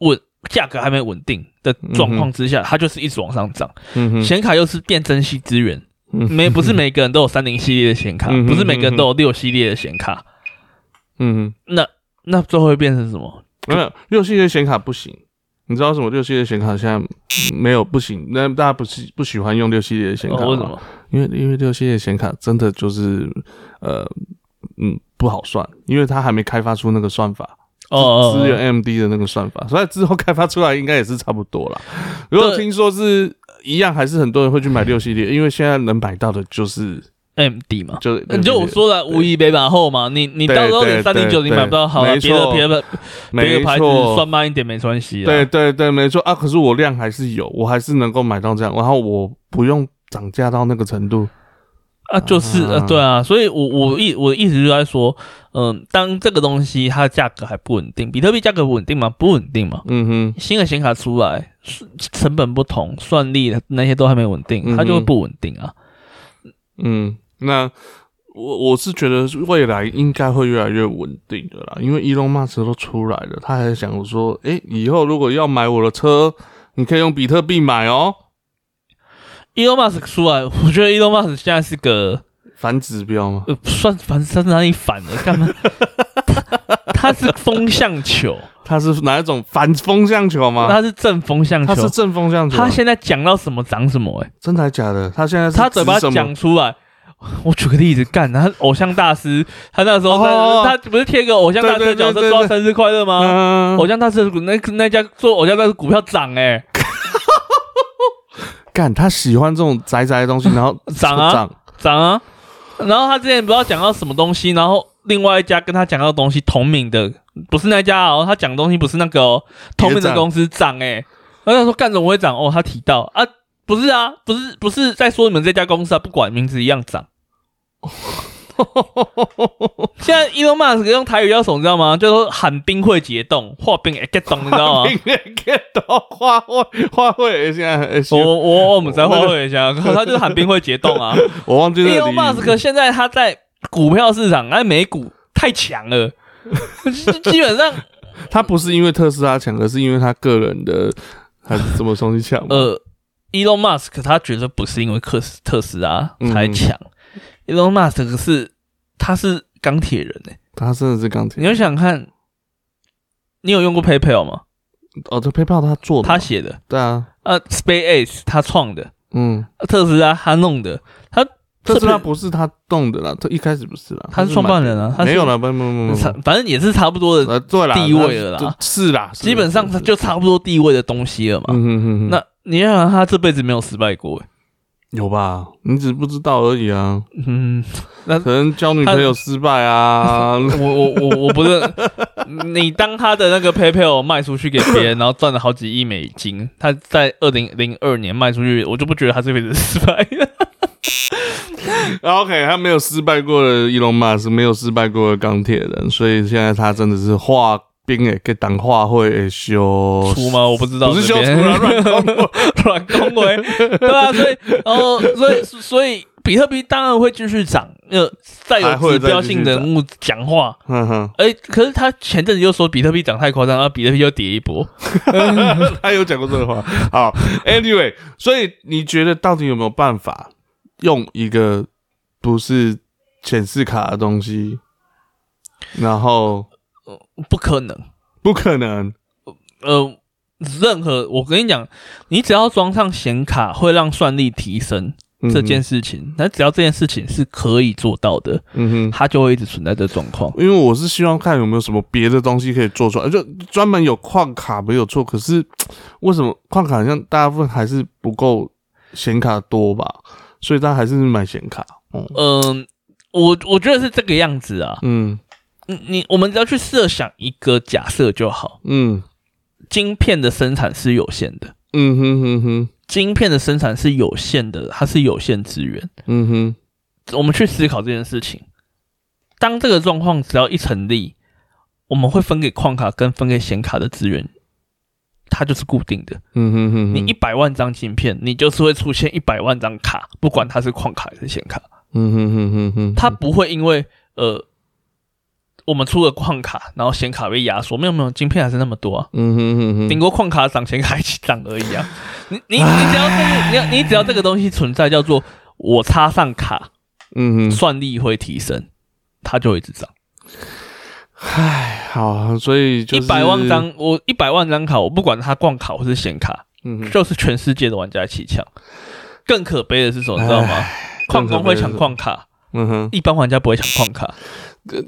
稳。价格还没稳定的状况之下，它就是一直往上涨。显卡又是变珍惜资源，没不是每个人都有三零系列的显卡，不是每个人都有六系列的显卡。嗯，那那最后会变成什么？没有六系列显卡不行，你知道什么？六系列显卡现在没有不行，那大家不是不喜欢用六系列的显卡？为什么？因为因为六系列显卡真的就是呃嗯不好算，因为它还没开发出那个算法。哦支援 AMD 的那个算法，所以之后开发出来应该也是差不多啦。如果听说是一样，还是很多人会去买六系列，因为现在能买到的就是，MD 嘛。就你就我说的无一北版后嘛，你你到时候连对三零九对零买不到好了，没别的别的别没的牌子算慢一点没关系啊。对对对，没错啊。可是我量还是有，我还是能够买到这样，然后我不用涨价到那个程度。啊，就是呃，啊对啊，所以我我意我的意思就在说，嗯、当这个东西它的价格还不稳定，比特币价格稳定吗？不稳定嘛。嗯哼，新的显卡出来，是成本不同，算力那些都还没稳定，它就会不稳定啊。嗯，那我我是觉得未来应该会越来越稳定的啦，因为 Elon Musk 都出来了，他还想说，诶、以后如果要买我的车，你可以用比特币买哦，Elon Musk 出来，我觉得 Elon Musk 现在是个反指标吗。呃，算反正他哪里反了？干嘛？他是风向球，他是哪一种反风向球吗？他是正风向球他是。正风向球啊，他现在讲到什么长什么、欸，真的还假的？他现在是他嘴巴讲出来。我举个例子，干他偶像大师，他那时候他不是贴个偶像大师的角色说生日快乐吗？嗯偶像大师那那家做偶像大师股票涨哎、干他喜欢这种宅宅的东西，然后 涨啊涨，涨啊！然后他之前不知道讲到什么东西，然后另外一家跟他讲到的东西同名的，不是那家哦，他讲的东西不是那个哦，同名的公司涨哎、然后他说干怎么会涨？哦，他提到啊，不是啊，不是不是在说你们这家公司啊，不管名字一样涨。现在 Elon Musk 用台语叫什么，你知道吗？就说喊冰会解冻，化冰会解冻，你知道吗？明年 get 到花卉，花卉现在很我我我们再会会一下，他就是喊冰会解冻啊。我忘记那个 Elon Musk 现在他在股票市场，哎，美股太强了，基本上 他不是因为特斯拉强，而是因为他个人的还是什么东西强？呃，Elon Musk 他觉得不是因为特斯特斯拉才嗯强、e l o n Musk 是他是钢铁人哎、他真的是钢铁你。要想看，你有用过 PayPal 吗？哦，这 PayPal 他做的，他写的，对啊，呃，SpaceX 他创的，嗯，特斯拉他弄的，他特斯拉不是他动的啦，他一开始不是啦，他是创办人啊他没有啦，不不不不，反正也是差不多的，呃，对啦，地位了啦。是啦，基本上是。就差不多地位的东西了嘛。嗯那你要想他这辈子没有失败过、欸，有吧？你只不知道而已啊，嗯，那可能交女朋友失败啊，我我我我不是，你当他的那个 PayPal 卖出去给别人，然后赚了好几亿美金，他在二零零二年卖出去，我就不觉得他这辈子失败了。OK，他没有失败过的伊隆马斯，没有失败过的钢铁人，所以现在他真的是化冰诶，给当化会修出吗？我不知道，不是修出了乱攻软恭维，对啊，所以然后所以所以比特币当然会继续涨，呃，再有指标性人物讲话，哼哼，哎、可是他前阵子又说比特币涨太夸张，然后比特币又跌一波。他有讲过这个话。好，Anyway，所以你觉得到底有没有办法用一个不是显示卡的东西，然后不可能，不可能，呃，任何我跟你讲，你只要装上显卡，会让算力提升这件事情，那只要这件事情是可以做到的，嗯哼。它就会一直存在这状况。因为我是希望看有没有什么别的东西可以做出来，就专门有矿卡没有错，可是 为什么矿卡好像大部分还是不够显卡多吧？所以大家还是买显卡。嗯嗯、我我觉得是这个样子啊。嗯你你我们只要去设想一个假设就好，嗯。晶片的生产是有限的，嗯哼哼哼。晶片的生产是有限的，它是有限资源。嗯哼。我们去思考这件事情，当这个状况只要一成立，我们会分给矿卡跟分给显卡的资源，它就是固定的。嗯哼哼，你一百万张晶片，你就是会出现一百万张卡，不管它是矿卡还是显卡，嗯哼哼哼哼，它不会因为呃我们出了矿卡，然后显卡被压缩，没有没有，晶片还是那么多啊。嗯哼哼哼，顶多矿卡涨，显卡一起涨而已啊！你你你只要这个，你要你只要这个东西存在，叫做我插上卡，嗯哼，算力会提升，它就会一直涨。唉，好，所以就是一百万，张，我一百万张卡，我不管它矿卡或是显卡，嗯哼，就是全世界的玩家一起抢。更可悲的是什么，你知道吗？矿工会抢矿卡，嗯哼，一般玩家不会抢矿卡。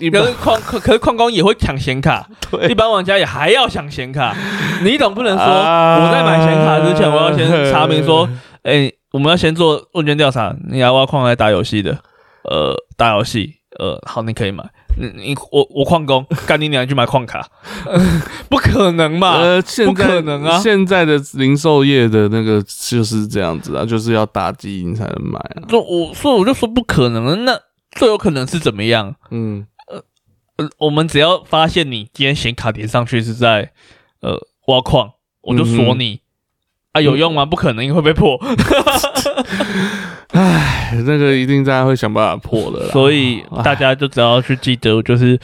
一般可是矿可可是矿工也会抢显卡，对一般玩家也还要抢显卡，你总不能说啊我在买显卡之前，我要先查明说，哎、我们要先做问卷调查，你要挖矿还是打游戏的？呃，打游戏，呃，好，你可以买。你你我我矿工，干你娘去买矿卡，不可能嘛？呃，现不可能啊现在的零售业的那个就是这样子啊，就是要打机你才能买啊。就我所以我就说不可能，那最有可能是怎么样？嗯，呃，我们只要发现你今天显卡叠上去是在呃挖矿，我就锁你、啊，有用吗？不可能，因为会被破。唉，那个一定大家会想办法破的啦。所以大家就只要去记得，就是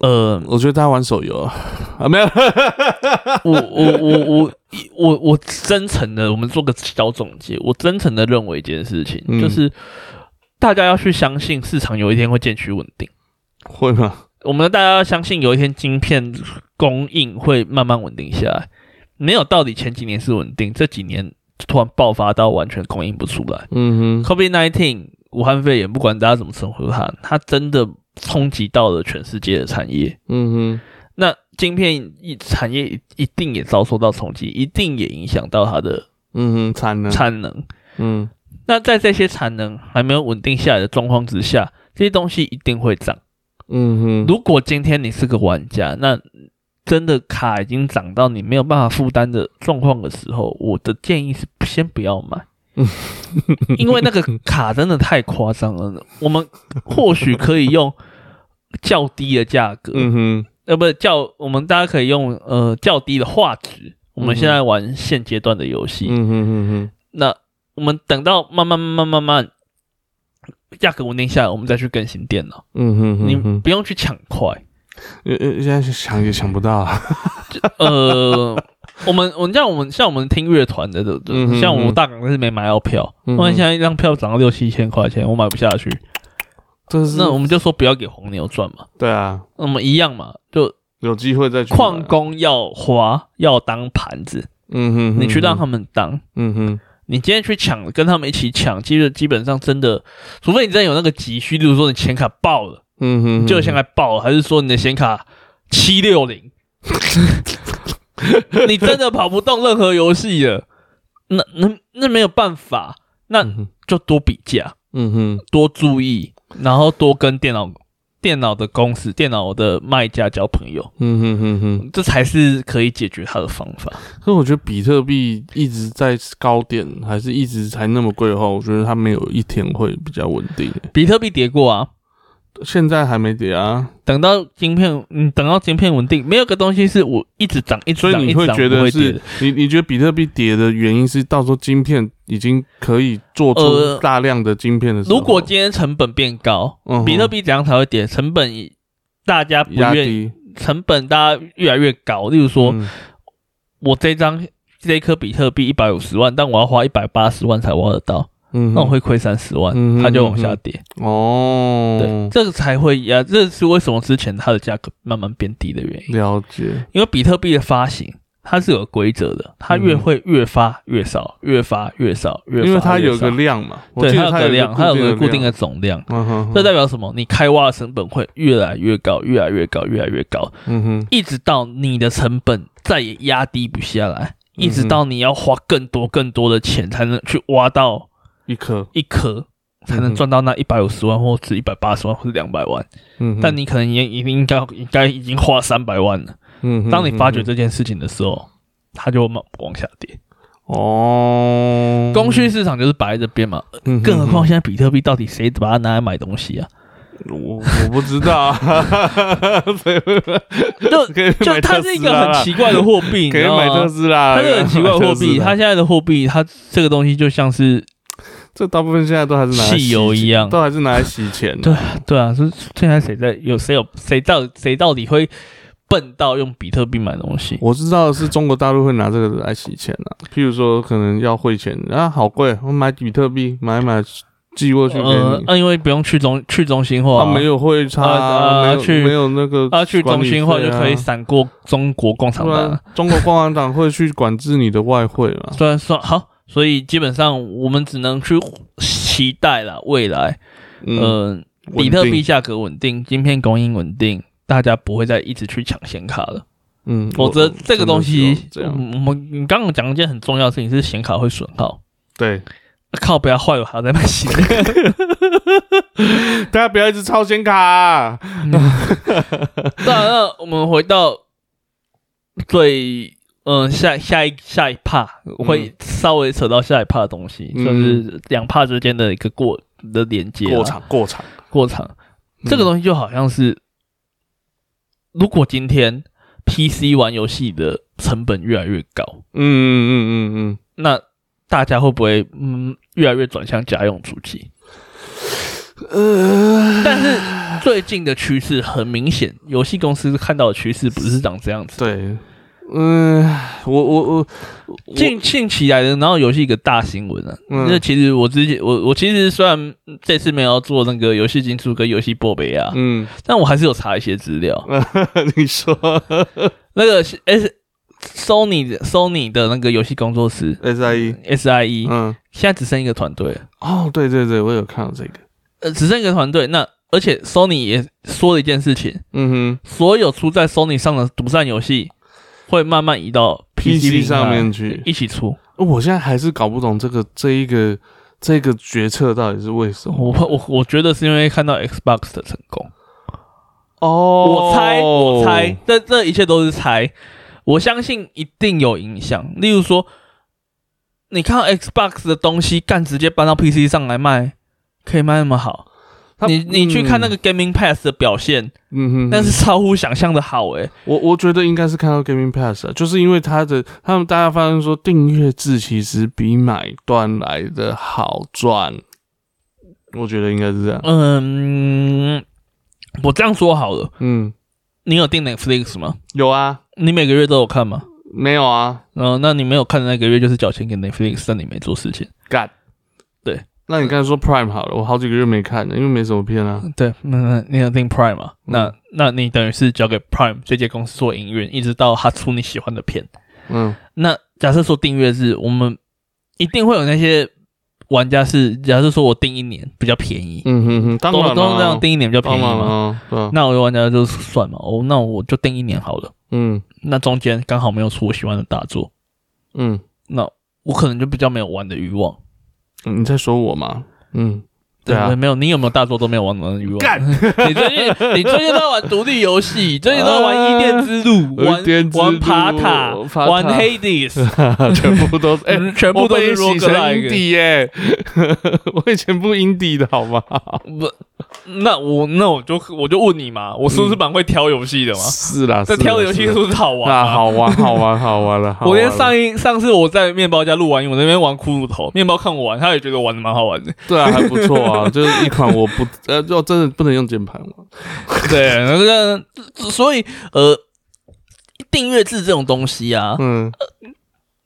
呃，我觉得大家玩手游啊，啊没有，我我我我我我真诚的，我们做个小总结，我真诚的认为一件事情，嗯就是大家要去相信市场有一天会渐趋稳定。会吗？我们大家要相信有一天晶片供应会慢慢稳定下来，没有到底前几年是稳定，这几年突然爆发到完全供应不出来。嗯哼，COVID nineteen 武汉肺炎，不管大家怎么称呼它，它真的冲击到了全世界的产业。嗯哼那晶片一产业一定也遭受到冲击，一定也影响到它的哼，嗯哼，产能，产能。嗯那在这些产能还没有稳定下来的状况之下，这些东西一定会涨。嗯哼，如果今天你是个玩家，那真的卡已经涨到你没有办法负担的状况的时候，我的建议是先不要买，因为那个卡真的太夸张了。我们或许可以用较低的价格，嗯哼，呃，不是较，我们大家可以用呃较低的画质。我们现在玩现阶段的游戏，嗯哼哼哼，那我们等到慢慢慢慢慢慢价格稳定下来，我们再去更新电脑。嗯哼哼，你不用去抢快。呃呃，现在想也想不到啊。呃，我们我们像我们像我们听乐团的，对不对？嗯像我大港是没买到票，嗯哼不然现在一张票涨到六七千块钱，我买不下去。这是那我们就说不要给黄牛赚嘛，对啊，那我们一样嘛，就有机会再去矿，工要花要当盘子，嗯哼，你去让他们，们当。嗯哼，你今天去抢，跟他们一起抢，其实基本上真的，除非你真的有那个急需，例如说你显卡爆了，嗯哼，就显卡爆了，还是说你的显卡七六零，你真的跑不动任何游戏了，那那那没有办法，那就多比价，嗯哼，多注意，然后多跟电脑电脑的公司、电脑的卖家交朋友，嗯哼哼哼。这才是可以解决它的方法。可是我觉得比特币一直在高点，还是一直才那么贵的话，我觉得它没有一天会比较稳定。比特币跌过啊，现在还没跌啊，等到晶片，嗯，等到晶片稳定，没有个东西是我一直涨、一直涨、所以你会觉得是。你你觉得比特币跌的原因是到时候晶片已经可以做呃出大量的晶片的时候，如果今天成本变高，嗯比特币怎样才会跌？成本大家不愿意，成本大家越来越高。例如说，嗯我这张这一颗比特币一百五十万，但我要花一百八十万才挖得到，嗯，那我会亏三十万，嗯它就往下跌。哦，对，这个才会压，这是为什么之前它的价格慢慢变低的原因。了解，因为比特币的发行它是有规则的，它越嗯会越发越少，越发越少，越发因为它有个量嘛，对它它有个量，它有个固定的的总量。量，嗯哼，这代表什么？你开挖的成本会越来越高，越来越高，越来越高，嗯哼，一直到你的成本再也压低不下来，一直到你要花更多更多的钱才能去挖到一颗，一颗，才能赚到那一百五十万，或者一百八十万，或者两百万。嗯，但你可能也已经应该应该已经花三百万了。嗯哼，当你发觉嗯这件事情的时候，它就往往下跌。哦，供需市场就是摆在这边嘛，嗯，更何况现在比特币到底谁把它拿来买东西啊？我我不知道 就就它是一个很奇怪的货币，你可以买特？斯拉，它是很奇怪的货币，它它现在的货币，它这个东西就像是这大部分现在都还是汽油洗一样都还是拿来洗钱。对对啊，是现在谁在有谁有谁到谁到底会笨到用比特币买东西？我知道的是中国大陆会拿这个来洗钱啊，譬如说可能要汇钱啊，好贵，我买比特币买买寄过去给你，，呃那因为不用去中去中心化。啊，他没有汇差啊啊，去没有那个他，去中心化就可以闪过中国共产党。中国共产党会去管制你的外汇嘛？虽然说好，所以基本上我们只能去期待了未来，嗯呃，比特币价格稳定，晶片供应稳定，大家不会再一直去抢显卡了。嗯，否则这个东西，这样，我们你刚刚讲一件很重要的事情是显卡会损耗。对，靠，不要坏了还要再买新的。大家不要一直抄显卡。那我们回到最嗯下下一下一趴，会稍微扯到下一趴的东西，算是两帕之间的一个过的连接。过场，过场，过场。这个东西就好像是，如果今天。PC 玩游戏的成本越来越高，嗯嗯嗯嗯嗯，那大家会不会嗯越来越转向家用主机？呃，但是最近的趋势很明显，游戏公司看到的趋势不是长这样子。对。嗯，我我我近近起来的，然后游戏一个大新闻啊。那其实我之前我我其实虽然这次没有做那个游戏金出跟游戏波贝啊，嗯，但我还是有查一些资料。你说 那个 S Sony Sony 的那个游戏工作室 SIE SIE，嗯，现在只剩一个团队。哦，对对对，我有看到这个。呃，只剩一个团队。那而且 Sony 也说了一件事情，嗯哼，所有出在 Sony 上的独占游戏。会慢慢移到 PC 上面去一起出。我现在还是搞不懂这个这一个这个决策到底是为什么。我我我觉得是因为看到 Xbox 的成功。哦，我猜我猜，这这一切都是猜。我相信一定有影响。例如说，你看到 Xbox 的东西干直接搬到 PC 上来卖，可以卖那么好。你你去看那个 Gaming Pass 的表现，嗯哼，那是超乎想象的好诶。我我觉得应该是看到 Gaming Pass，就是因为它的他们大家发现说订阅制其实比买断来的好赚，我觉得应该是这样。嗯，我这样说好了。嗯，你有订 Netflix 吗？有啊。你每个月都有看吗？没有啊。嗯，那你没有看的那个月就是缴钱给 Netflix，但你没做事情。干。对。那你刚才说 Prime 好了，我好几个月没看了，因为没什么片啊。对，那那你要订 Prime 嘛？那那你等于是交给 Prime 这间公司做营运，一直到他出你喜欢的片。嗯，那假设说订阅制，我们一定会有那些玩家是，假设说我订一年比较便宜，嗯哼哼，当然都这样订一年比较便宜嘛。嗯那我的玩家就算嘛，哦，那我就订一年好了。嗯，那中间刚好没有出我喜欢的大作，嗯，那我可能就比较没有玩的欲望。你在说我吗？嗯。对啊，没有，你有没有大作都没有玩的欲望？干！你最近你最近都在玩独立游戏，最近都在玩《伊甸之路》，玩玩爬塔，玩 Hades，全部都是，哎，全部都是 indie 耶！我以前不 indie 的好吗？不，那我那我就我就问你嘛，我是不是蛮会挑游戏的嘛？是啦，这挑的游戏是不是好玩？好玩，好玩，好玩了。我连上一上次我在面包家录完音，我那边玩骷髅头，面包看我玩，他也觉得玩的蛮好玩的。对啊，还不错。啊，就是一款我不呃，就真的不能用键盘嘛。对，那个，所以呃，订阅制这种东西啊，嗯，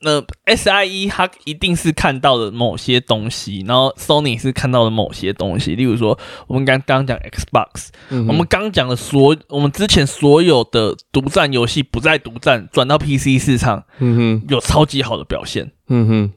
那 SIE 它一定是看到了某些东西，然后 Sony 是看到了某些东西。例如说，我们刚刚讲 Xbox，我们刚讲的所，我们之前所有的独占游戏不再独占，转到 PC 市场，嗯哼，有超级好的表现，嗯哼。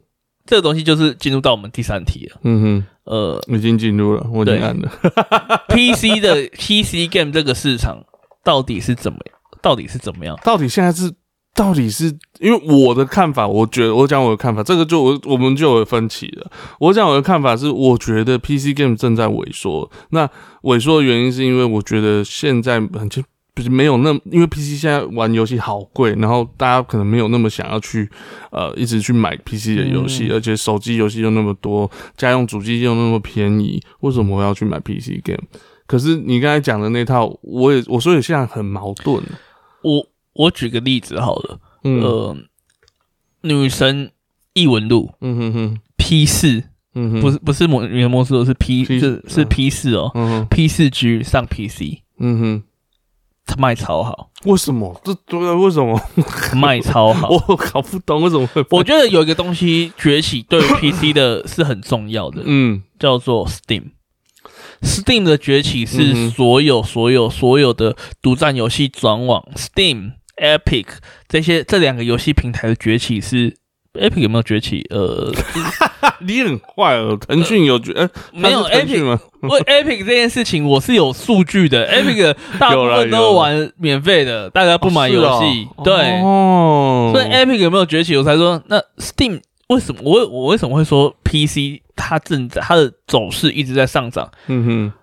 这个东西就是进入到我们第三题了。嗯哼，呃，已经进入了，我已经按了。PC 的 PC game 这个市场到底是怎么？到底是怎么样？到底现在是？到底是？因为我的看法，我觉得我讲我的看法，这个就我我们就有分歧了。我讲我的看法是，我觉得 PC game 正在萎缩。那萎缩的原因是因为我觉得现在很就。就是没有那，因为 PC 现在玩游戏好贵，然后大家可能没有那么想要去，呃，一直去买 PC 的游戏，而且手机游戏又那么多，家用主机又那么便宜，为什么我要去买 PC game？可是你刚才讲的那套，我也我说也现在很矛盾。我我举个例子好了，呃，女神异闻录，嗯哼哼，P 四，嗯哼，不是不是模原模式，是 P 是是 P 四哦，嗯，P 四 G 上 PC，嗯哼。他卖超好，为什么？这对为什么 卖超好？我搞不懂为什么会。我觉得有一个东西崛起对 PC 的是很重要的，嗯，叫做 Steam。Steam 的崛起是所有所有所有的独占游戏转往 Steam、Epic 这些这两个游戏平台的崛起是 Epic 有没有崛起？呃，你很坏哦，腾讯有崛，呃，没有 Epic 吗？为 Epic 这件事情，我是有数据的。Epic 大部分都玩免费的，大家不买游戏。对，哦，所以 Epic 有没有崛起？我才说，那 Steam 为什么我我为什么会说 PC 它正在它的走势一直在上涨？嗯哼，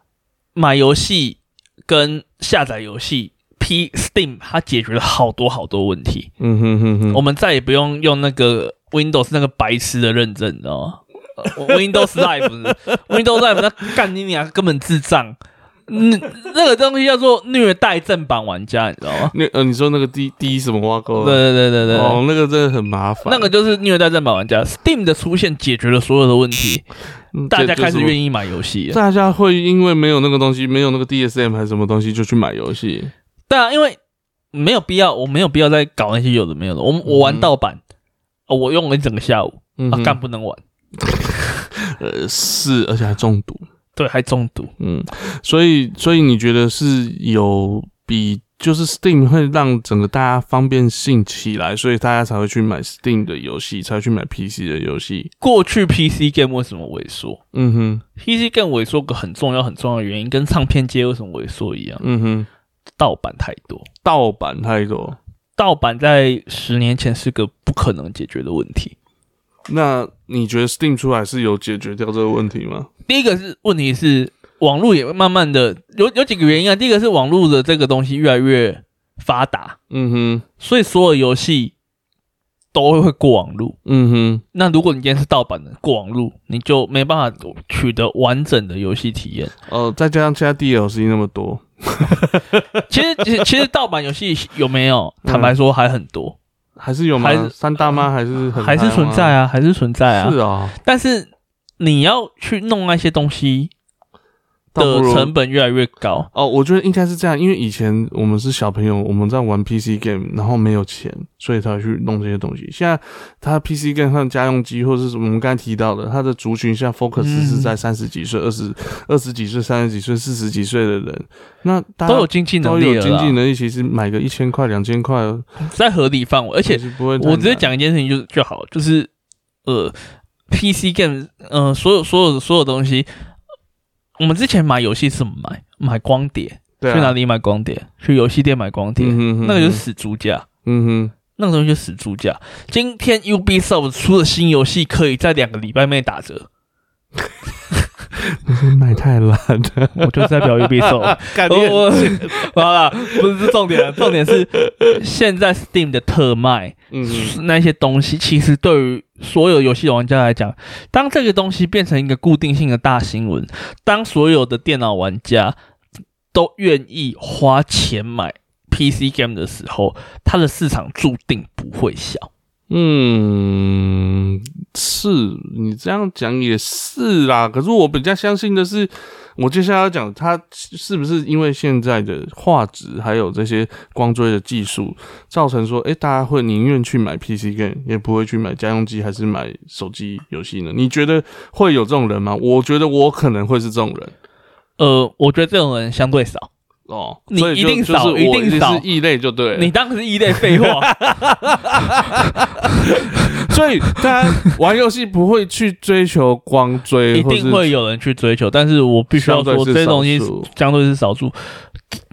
买游戏跟下载游戏，P Steam 它解决了好多好多问题。嗯哼哼哼，我们再也不用用那个 Windows 那个白痴的认证，你知道吗呃？Windows Live，Windows Live 那干你娘根本智障。那，那个东西叫做虐待正版玩家，你知道吗？那呃，你说那个第第一什么挖沟？对对对对对，哦，那个真的很麻烦。那个就是虐待正版玩家。Steam 的出现解决了所有的问题，嗯大家开始意，愿意买游戏。大家会因为没有那个东西，没有那个 DSM 还是什么东西，就去买游戏。对啊，因为没有必要，我没有必要再搞那些有的没有的。我我玩盗版，哦我用了一整个下午啊，嗯哼干不能玩，呃是，而且还中毒。对，还中毒。嗯，所以所以你觉得是有比就是 Steam 会让整个大家方便性起来，所以大家才会去买 Steam 的游戏，才会去买 PC 的游戏。过去 PC game 为什么萎缩嗯哼，？PC game 萎缩个很重要很重要的原因，跟唱片街为什么萎缩一样，嗯哼，盗版太多。盗版太多。盗版在十年前是个不可能解决的问题。那你觉得 Steam 出来是有解决掉这个问题吗？第一个是问题是网络也会慢慢的有有几个原因啊。第一个是网络的这个东西越来越发达，嗯哼，所以所有游戏都会过网路。嗯哼，那如果你今天是盗版的过网路，你就没办法取得完整的游戏体验。哦，再加上现在 DLC 那么多，其实其实其实盗版游戏有没有？嗯坦白说还很多，还是有吗还是？三大妈还是很还是存在啊？啊，还是存在啊。是啊，但是你要去弄那些东西的成本越来越高。哦，我觉得应该是这样，因为以前我们是小朋友，我们在玩 PC game，然后没有钱，所以才会去弄这些东西。现在他 PC game 上家用机或者是我们刚才提到的，他的族群现在 focus 嗯是在三十几岁、二十二十几岁、三十几岁、四十几岁的人，那大家都有经济能力了啦，有经济能力，其实买个一千块、两千块，在合理范围，而且不会。我直接讲一件事情就就好，就是呃，PC game，呃，所有所有的所有东西，我们之前买游戏是怎么买？买光碟，对啊，去哪里买光碟？去游戏店买光碟，嗯哼哼那个就是死猪价。嗯哼那个东西就死猪价。今天 Ubisoft 出的新游戏可以在两个礼拜内打折，哼，卖太烂了，我就是在表 Ubisoft。感我我好了，不是重点，重点是现在 Steam 的特卖嗯那些东西，其实对于所有游戏玩家来讲，当这个东西变成一个固定性的大新闻，当所有的电脑玩家都愿意花钱买 PC game 的时候，它的市场注定不会小。嗯，是你这样讲也是啦。可是我比较相信的是，我接下来要讲它是不是因为现在的画质还有这些光追的技术，造成说，诶、大家会宁愿去买 PC game，也不会去买家用机还是买手机游戏呢？你觉得会有这种人吗？我觉得我可能会是这种人呃，我觉得这种人相对少。哦，你所以一定少就是一定少是异类就对了。你当时异类废话，所以大家玩游戏不会去追求光追，一定会有人去追求，但是我必须要说，这些东西相对是少数。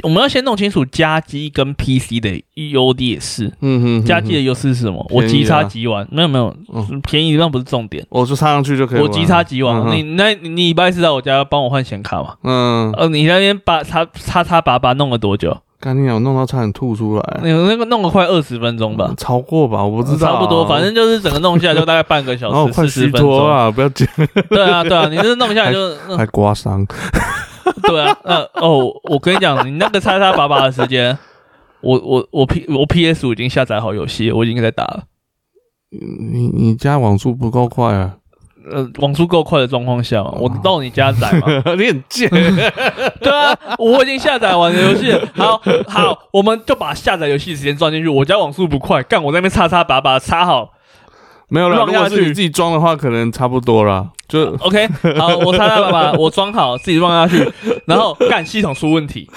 我们要先弄清楚家机跟 PC 的优劣势。嗯哼，家机的优势是什么？我即插即玩，没有没有，嗯便宜那不是重点。我就插上去就可以玩。我即插即玩，嗯你那你礼拜四在我家帮我换显卡嘛？嗯，呃，你那边把插插插拔拔弄了多久？干你娘，我弄到差点吐出来。你那个弄了快二十分钟吧嗯，超过吧，我不知道啊，差不多，反正就是整个弄下来就大概半个小然后 快虚四十分钟。脱啊，不要紧，对啊，对啊，你这弄下来就，嗯还刮伤。对啊，呃，哦，我跟你讲，你那个叉叉把把的时间，我我我 P 我 PS 五已经下载好游戏，我已经在打了。你你家网速不够快啊？呃，网速够快的状况下嘛，我到你家载嘛。你很贱。对啊，我已经下载完的游戏了。好好，我们就把下载游戏时间装进去。我家网速不快，干我在那边插插拔拔插好。没有啦，让下去如果是你自己装的话，可能差不多啦。就 OK，好，我插插拔拔，我装好，自己放下去，然后干系统出问题，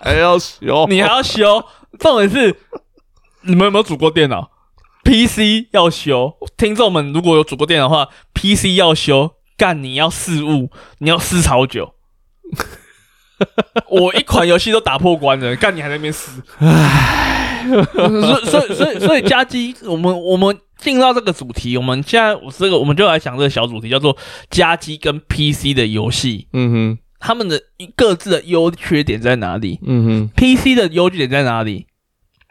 还要修，你还要修。重点是，你们有没有组过电脑？PC 要修，听众们如果有主播电的话，PC 要修，干你要试物，你要试超久。我一款游戏都打破关了，干你还在那边试？唉，所以所以所以所以加机，我们我们进入到这个主题，我们现在我这个我们就来讲这个小主题，叫做加机跟 PC 的游戏，嗯哼，他们的各自的优缺点在哪里？嗯哼，PC 的优缺点在哪里？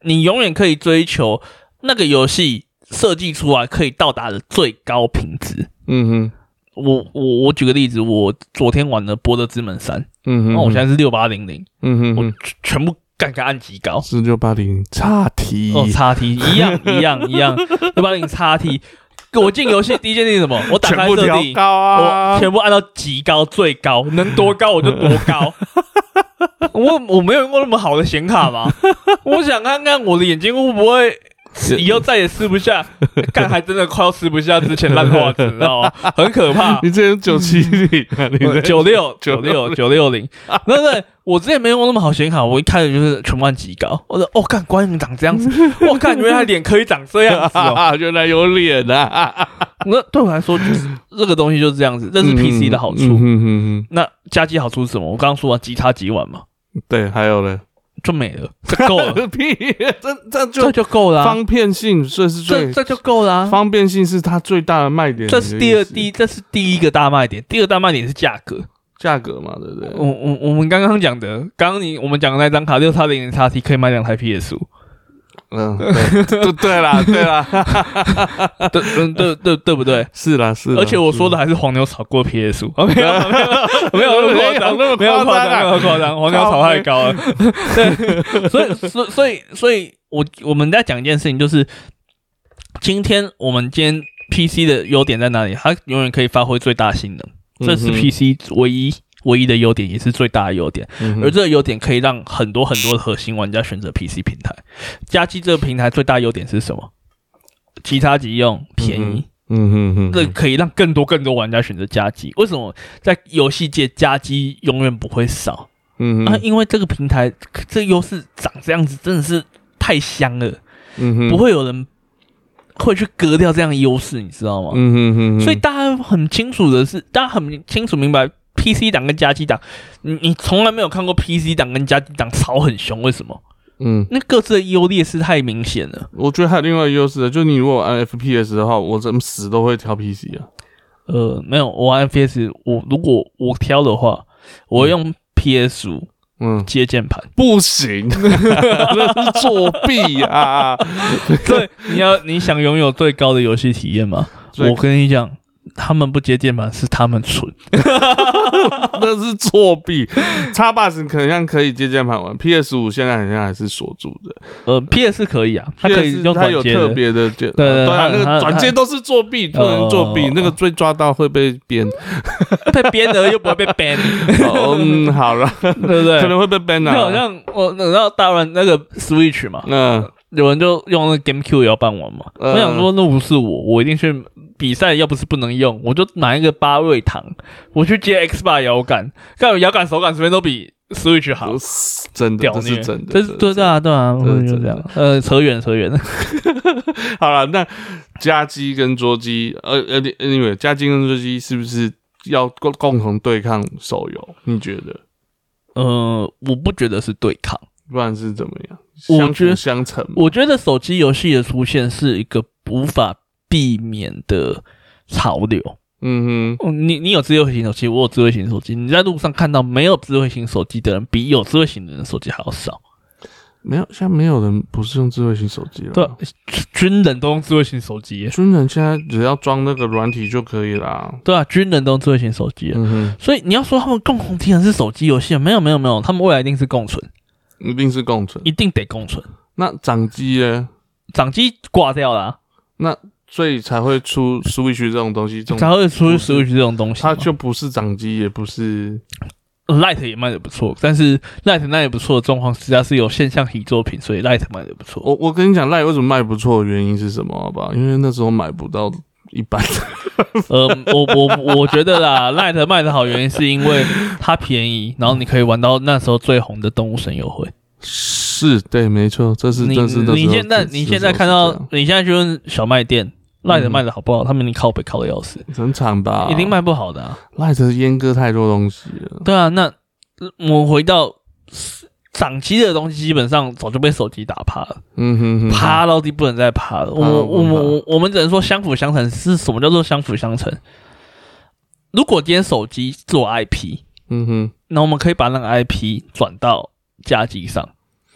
你永远可以追求那个游戏设计出来可以到达的最高品质。嗯哼，我我我举个例子，我昨天玩的《博德之门三》，嗯哼，那我现在是六八零零，嗯哼我，全全部干干按极高。是六八零叉 T，哦，叉 T 一样 一样一样，六八零叉 T。我进游戏第一件事什么？我打开设定，高啊，我全部按到极高最高，能多高我就多高。我我没有用过那么好的显卡吗？我想看看我的眼睛会不会以后再也吃不下，干还真的快要吃不下之前烂画质，你知道吗？很可怕。你这是九七零九六 九六九六零，对不对？我之前没用那么好显卡，我一开始就是全部按极高。我说，哦，看，关羽长这样子，我看原来脸可以长这样子原来有脸啊，那对我来说，就是这个东西就是这样子，这是 PC 的好处。嗯哼哼那加机好处是什么？我刚刚说了，即插即玩嘛，哼，对，还有呢，就没了，这够了，屁，这这就这就就够了啊、方便性，这是最这这就够了、啊。方便性是它最大的卖点，这是第二第一这是第一个大卖点，第二大卖点是价格。价格嘛，对不对？我我我们刚刚讲的，刚刚你我们讲的那张卡六叉零零叉 T 可以买两台 PS 五，嗯，对对对啦，对啦，对嗯对对对不对？是啦是啦，而且我说的还是黄牛炒过 PS 五，没有 没有没有那么夸张，没有夸张，没有夸张，黄牛炒太高了。对，所以所以所以所以我我们在讲一件事情，就是今天我们今天 PC 的优点在哪里？它永远可以发挥最大性能，这是嗯哼 PC 唯一唯一的优点，也是最大的优点。嗯而这个优点可以让很多很多的核心玩家选择 PC 平台。加机这个平台最大优点是什么？其他即用，便宜。嗯哼哼，这可以让更多更多玩家选择加机。为什么在游戏界加机永远不会少、啊？嗯哼因为这个平台这个优势长这样子，真的是太香了，嗯哼，不会有人会去割掉这样的优势，你知道吗？嗯哼哼哼，所以大家很清楚的是，大家很清楚明白。PC 档跟加机档，你你从来没有看过 PC 档跟加机档吵很凶，为什么？嗯，那各自的优劣势太明显了。我觉得还有另外一个优势，就是你如果按 FPS 的话，我怎么死都会挑 PC 啊。呃，没有，我玩 FPS，我如果我挑的话，我用 PS 五嗯，接键盘。不行，那是作弊啊！对，你要你想拥有最高的游戏体验吗？我跟你讲，他们不接键盘是他们蠢。那是作弊。叉 box 可能可以接键盘玩，PS 五现在好像还是锁住的。呃 PS 可以啊，它可以用它有。特别的键，对对对啊，那个转接都是作弊，不能作弊哦，那个被抓到会被编。被编的又不会被 ban，哦嗯，好了，对不对？可能会被 ban 就好啊。像我然后大人那个 Switch 嘛，嗯，有人就用那个 GameCube 摇办玩嘛。嗯我想说，那不是我，我一定去比赛，要不是不能用，我就拿一个八瑞堂，我去接 X 八摇杆，看我摇杆手感随便都比 Switch 好。真的，这是真的，这是对对啊对啊，这是这样。呃，扯远扯远了。好了，那家机跟桌机，呃呃，anyway，家机跟桌机是不是要共共同对抗手游？你觉得？呃，我不觉得是对抗，不然是怎么样？我觉得相成。我觉得手机游戏的出现是一个无法避免的潮流。嗯哼，哦你你有智慧型手机，我有智慧型手机，你在路上看到没有智慧型手机的人，比有智慧型的人手机还要少。没有，现在没有人不是用智慧型手机了。对，军人都用智慧型手机，军人现在只要装那个软体就可以啦。对啊，军人都用智慧型手机。嗯哼，所以你要说他们共同敌人是手机游戏，没有没有没有，他们未来一定是共存，一定是共存。一定得共存。那掌机呢？掌机挂掉了啊、那所以才会出 Switch 这种东西，这才会出 Switch 这种东西。它就不是掌机，也不是 Light 也卖的不错，但是 Light 那也不错的状况，实际上是有现象级作品，所以 Light 卖的不错。我我跟你讲，，Light 为什么卖不错的原因是什么？好吧？因为那时候买不到一般的。呃，我我我觉得啦，Light 卖的好原因是因为它便宜，然后你可以玩到那时候最红的动物神游会。是对，没错，这是你这是你现在你现在看到你现在去问小卖店赖的卖的好不好，他们你靠北靠的要死，很惨吧？一定卖不好的啊。赖的阉割太多东西了。对啊，那我回到掌机的东西，基本上早就被手机打趴了，嗯哼哼，趴到底不能再趴了。我们我们我我们只能说相辅相成。是什么叫做相辅相成？如果今天手机做 IP，嗯哼，那我们可以把那个 IP 转到家机上。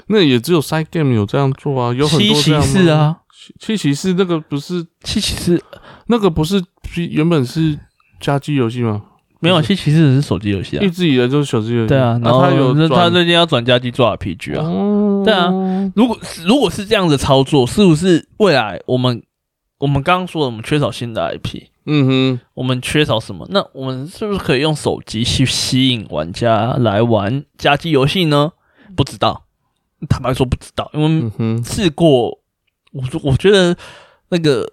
那也只有 Side Game 有这样做啊，有很多七骑士啊，七骑士那个不是七骑士，那个不是原本是家机游戏吗？没有，七骑士是手机游戏啊，一直以来就是手机游戏。对啊，然后他有他最近要转家机做 RPG 啊，对啊。如果如果是这样的操作，是不是未来我们我们刚刚说的我们缺少新的 IP？嗯哼，我们缺少什么？那我们是不是可以用手机去吸引玩家来玩家机游戏呢？不知道。坦白说不知道，因为试过，我我觉得那个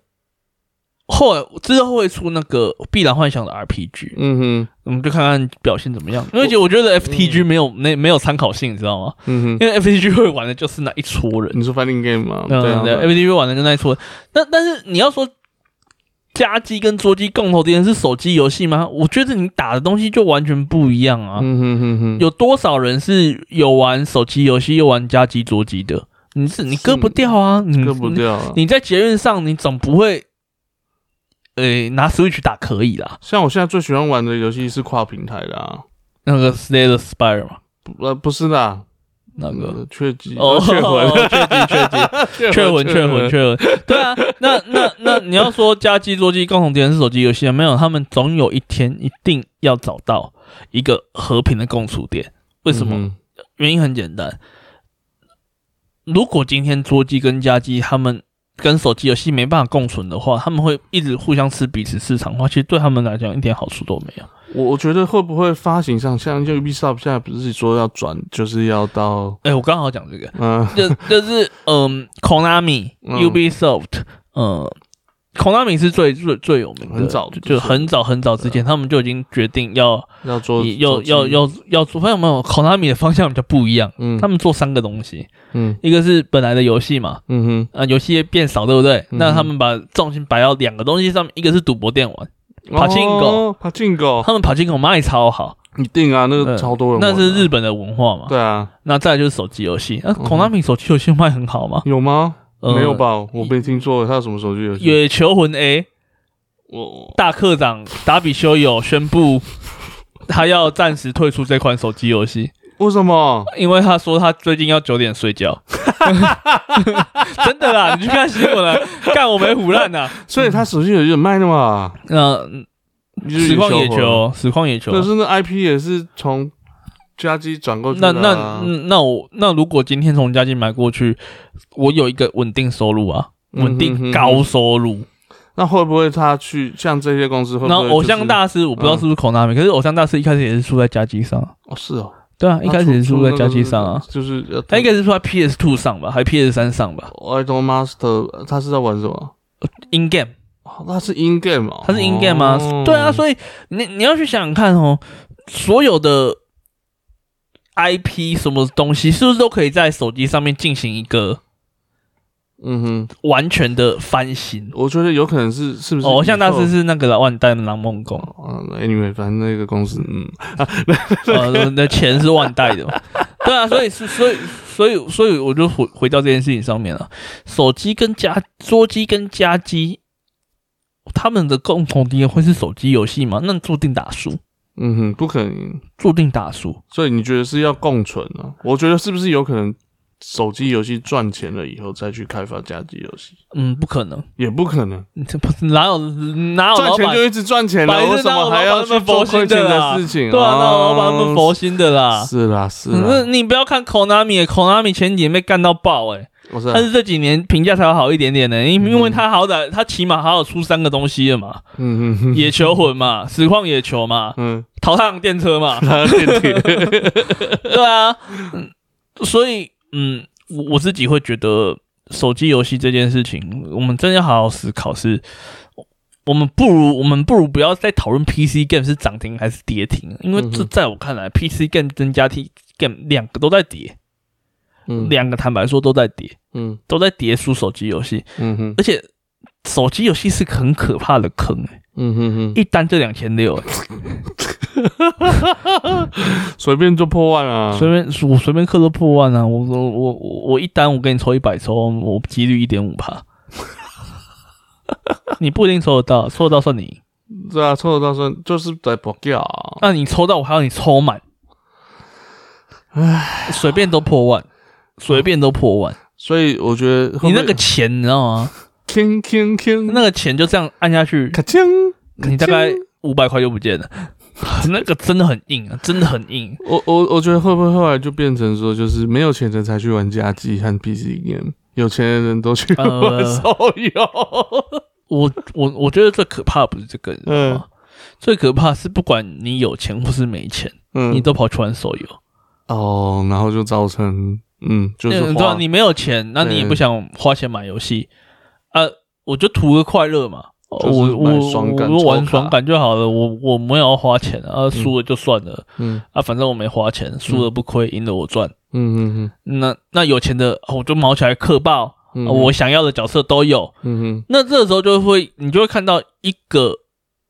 后来之后会出那个《碧蓝幻想》的 RPG，嗯哼，我们就看看表现怎么样。因为我觉得 FTG 没有那没有参考性，你知道吗？嗯哼，因为 FTG 会玩的就是那一撮人。你说 Fighting Game 吗？对对，FTG 玩的就那一撮。但但是你要说。家机跟桌机共同点是手机游戏吗？我觉得你打的东西就完全不一样啊！嗯哼哼哼有多少人是有玩手机游戏又玩家机桌机的？你是你割不掉啊！你割不掉。你在捷运上，你总不会，诶，拿 Switch 打可以啦。像我现在最喜欢玩的游戏是跨平台的啊，那个 stay the Spire 吗？呃，不是的。那个雀机哦，雀魂，雀机，雀机，雀魂，雀魂，雀魂。对啊，那那那你要说家机、桌机共同点是手机游戏啊？没有，他们总有一天一定要找到一个和平的共处点。为什么？原因很简单，如果今天桌机跟家机他们。跟手机游戏没办法共存的话，他们会一直互相吃彼此市场的话，其实对他们来讲一点好处都没有。我我觉得会不会发行上像就 Ubisoft 现在不是说要转，就是要到……哎，我刚好讲这个，嗯，就就是嗯，Konami、Ubisoft，嗯。Konami 是最最最有名的，很早就很早很早之前，他们就已经决定要要做要要要要做。发现没有，Konami 的方向比较不一样。嗯，他们做三个东西。嗯，一个是本来的游戏嘛。嗯哼，啊，游戏变少，对不对？那他们把重心摆到两个东西上面，一个是赌博电玩，帕金狗，帕金狗，他们帕金狗卖超好，一定啊，那个超多人。那是日本的文化嘛？对啊。那再就是手机游戏，那 Konami 手机游戏卖很好吗？有吗？没有吧？我没听说他有什么手机游戏。野球魂 A。我大课长达比修友宣布，他要暂时退出这款手机游戏。为什么？因为他说他最近要九点睡觉。真的啦，你去看新闻了，干我没胡乱呐。所以他手机游戏卖的嘛？嗯，实况野球，实况野球。可是那 IP 也是从家机转过去。那那那我那如果今天从家机买过去，我有一个稳定收入啊，稳定高收入。那会不会他去像这些公司？然后偶像大师，我不知道是不是口纳米，可是偶像大师一开始也是输在家机上哦，是哦，对啊，一开始是输在加机上啊，就是他应该是输在 PS Two 上吧，还 PS 三上吧？Idol Master 他是在玩什么？In Game，他是 In Game 哦，他是 In Game 吗？对啊，所以你你要去想想看哦，所有的 IP 什么东西是不是都可以在手机上面进行一个？嗯哼，完全的翻新，我觉得有可能是是不是？偶像大师是那个万代的狼梦宫啊，anyway，反正那个公司，嗯，呃，那钱是万代的嘛，对啊，所以是所以所以所以我就回回到这件事情上面了。手机跟家桌机跟家机，他们的共同点会是手机游戏吗？那注定打输。嗯哼，不可能，注定打输。所以你觉得是要共存啊？我觉得是不是有可能？手机游戏赚钱了以后再去开发家机游戏，嗯，不可能，也不可能，这不是哪有哪有赚钱就一直赚钱了，为什么还要去做亏钱的事情？对啊，那老板们佛心的啦，是啦是啦。你不要看 Konami，Konami 前几年被干到爆哎，但是这几年评价才会好一点点呢，因因为他好歹他起码还有出三个东西了嘛，嗯嗯，野球魂嘛，实况野球嘛，嗯，淘太阳电车嘛，对啊，所以。嗯，我我自己会觉得手机游戏这件事情，我们真的要好好思考。是，我们不如我们不如不要再讨论 PC game 是涨停还是跌停，因为这在我看来，PC game 跟家庭 game 两个都在跌。嗯。两个坦白说都在跌，嗯。都在跌输手机游戏，嗯哼。而且手机游戏是个很可怕的坑、欸，嗯哼哼，一单就两千六，欸。随便就破万啊！随便我随便氪都破万啊！我我我我我一单我给你抽一百抽，我几率一点五趴，你不一定抽得到，抽得到算你赢。对啊，抽得到算就是在博掉啊。那你抽到我还要你抽满，唉，随便都破万，随便都破万。所以我觉得你那个钱你知道吗？铿铿铿，那个钱就这样按下去，咔锵，你大概五百块就不见了。那个真的很硬啊，真的很硬。我我我觉得会不会后来就变成说，就是没有钱人才去玩家机和 PC game，有钱的人都去玩呃手游。我我我觉得最可怕不是这个，你知道吗？最可怕是不管你有钱或是没钱，嗯你都跑去玩手游。哦，然后就造成嗯，就是说嗯对啊，你没有钱，那你也不想花钱买游戏，呃，我就图个快乐嘛。我我我我玩爽感就好了，我我没有要花钱啊，输了就算了。嗯。啊，反正我没花钱，输了不亏，赢了我赚。嗯嗯嗯。那那有钱的哦我就毛起来氪爆，我想要的角色都有。嗯哼那这个时候就会你就会看到一个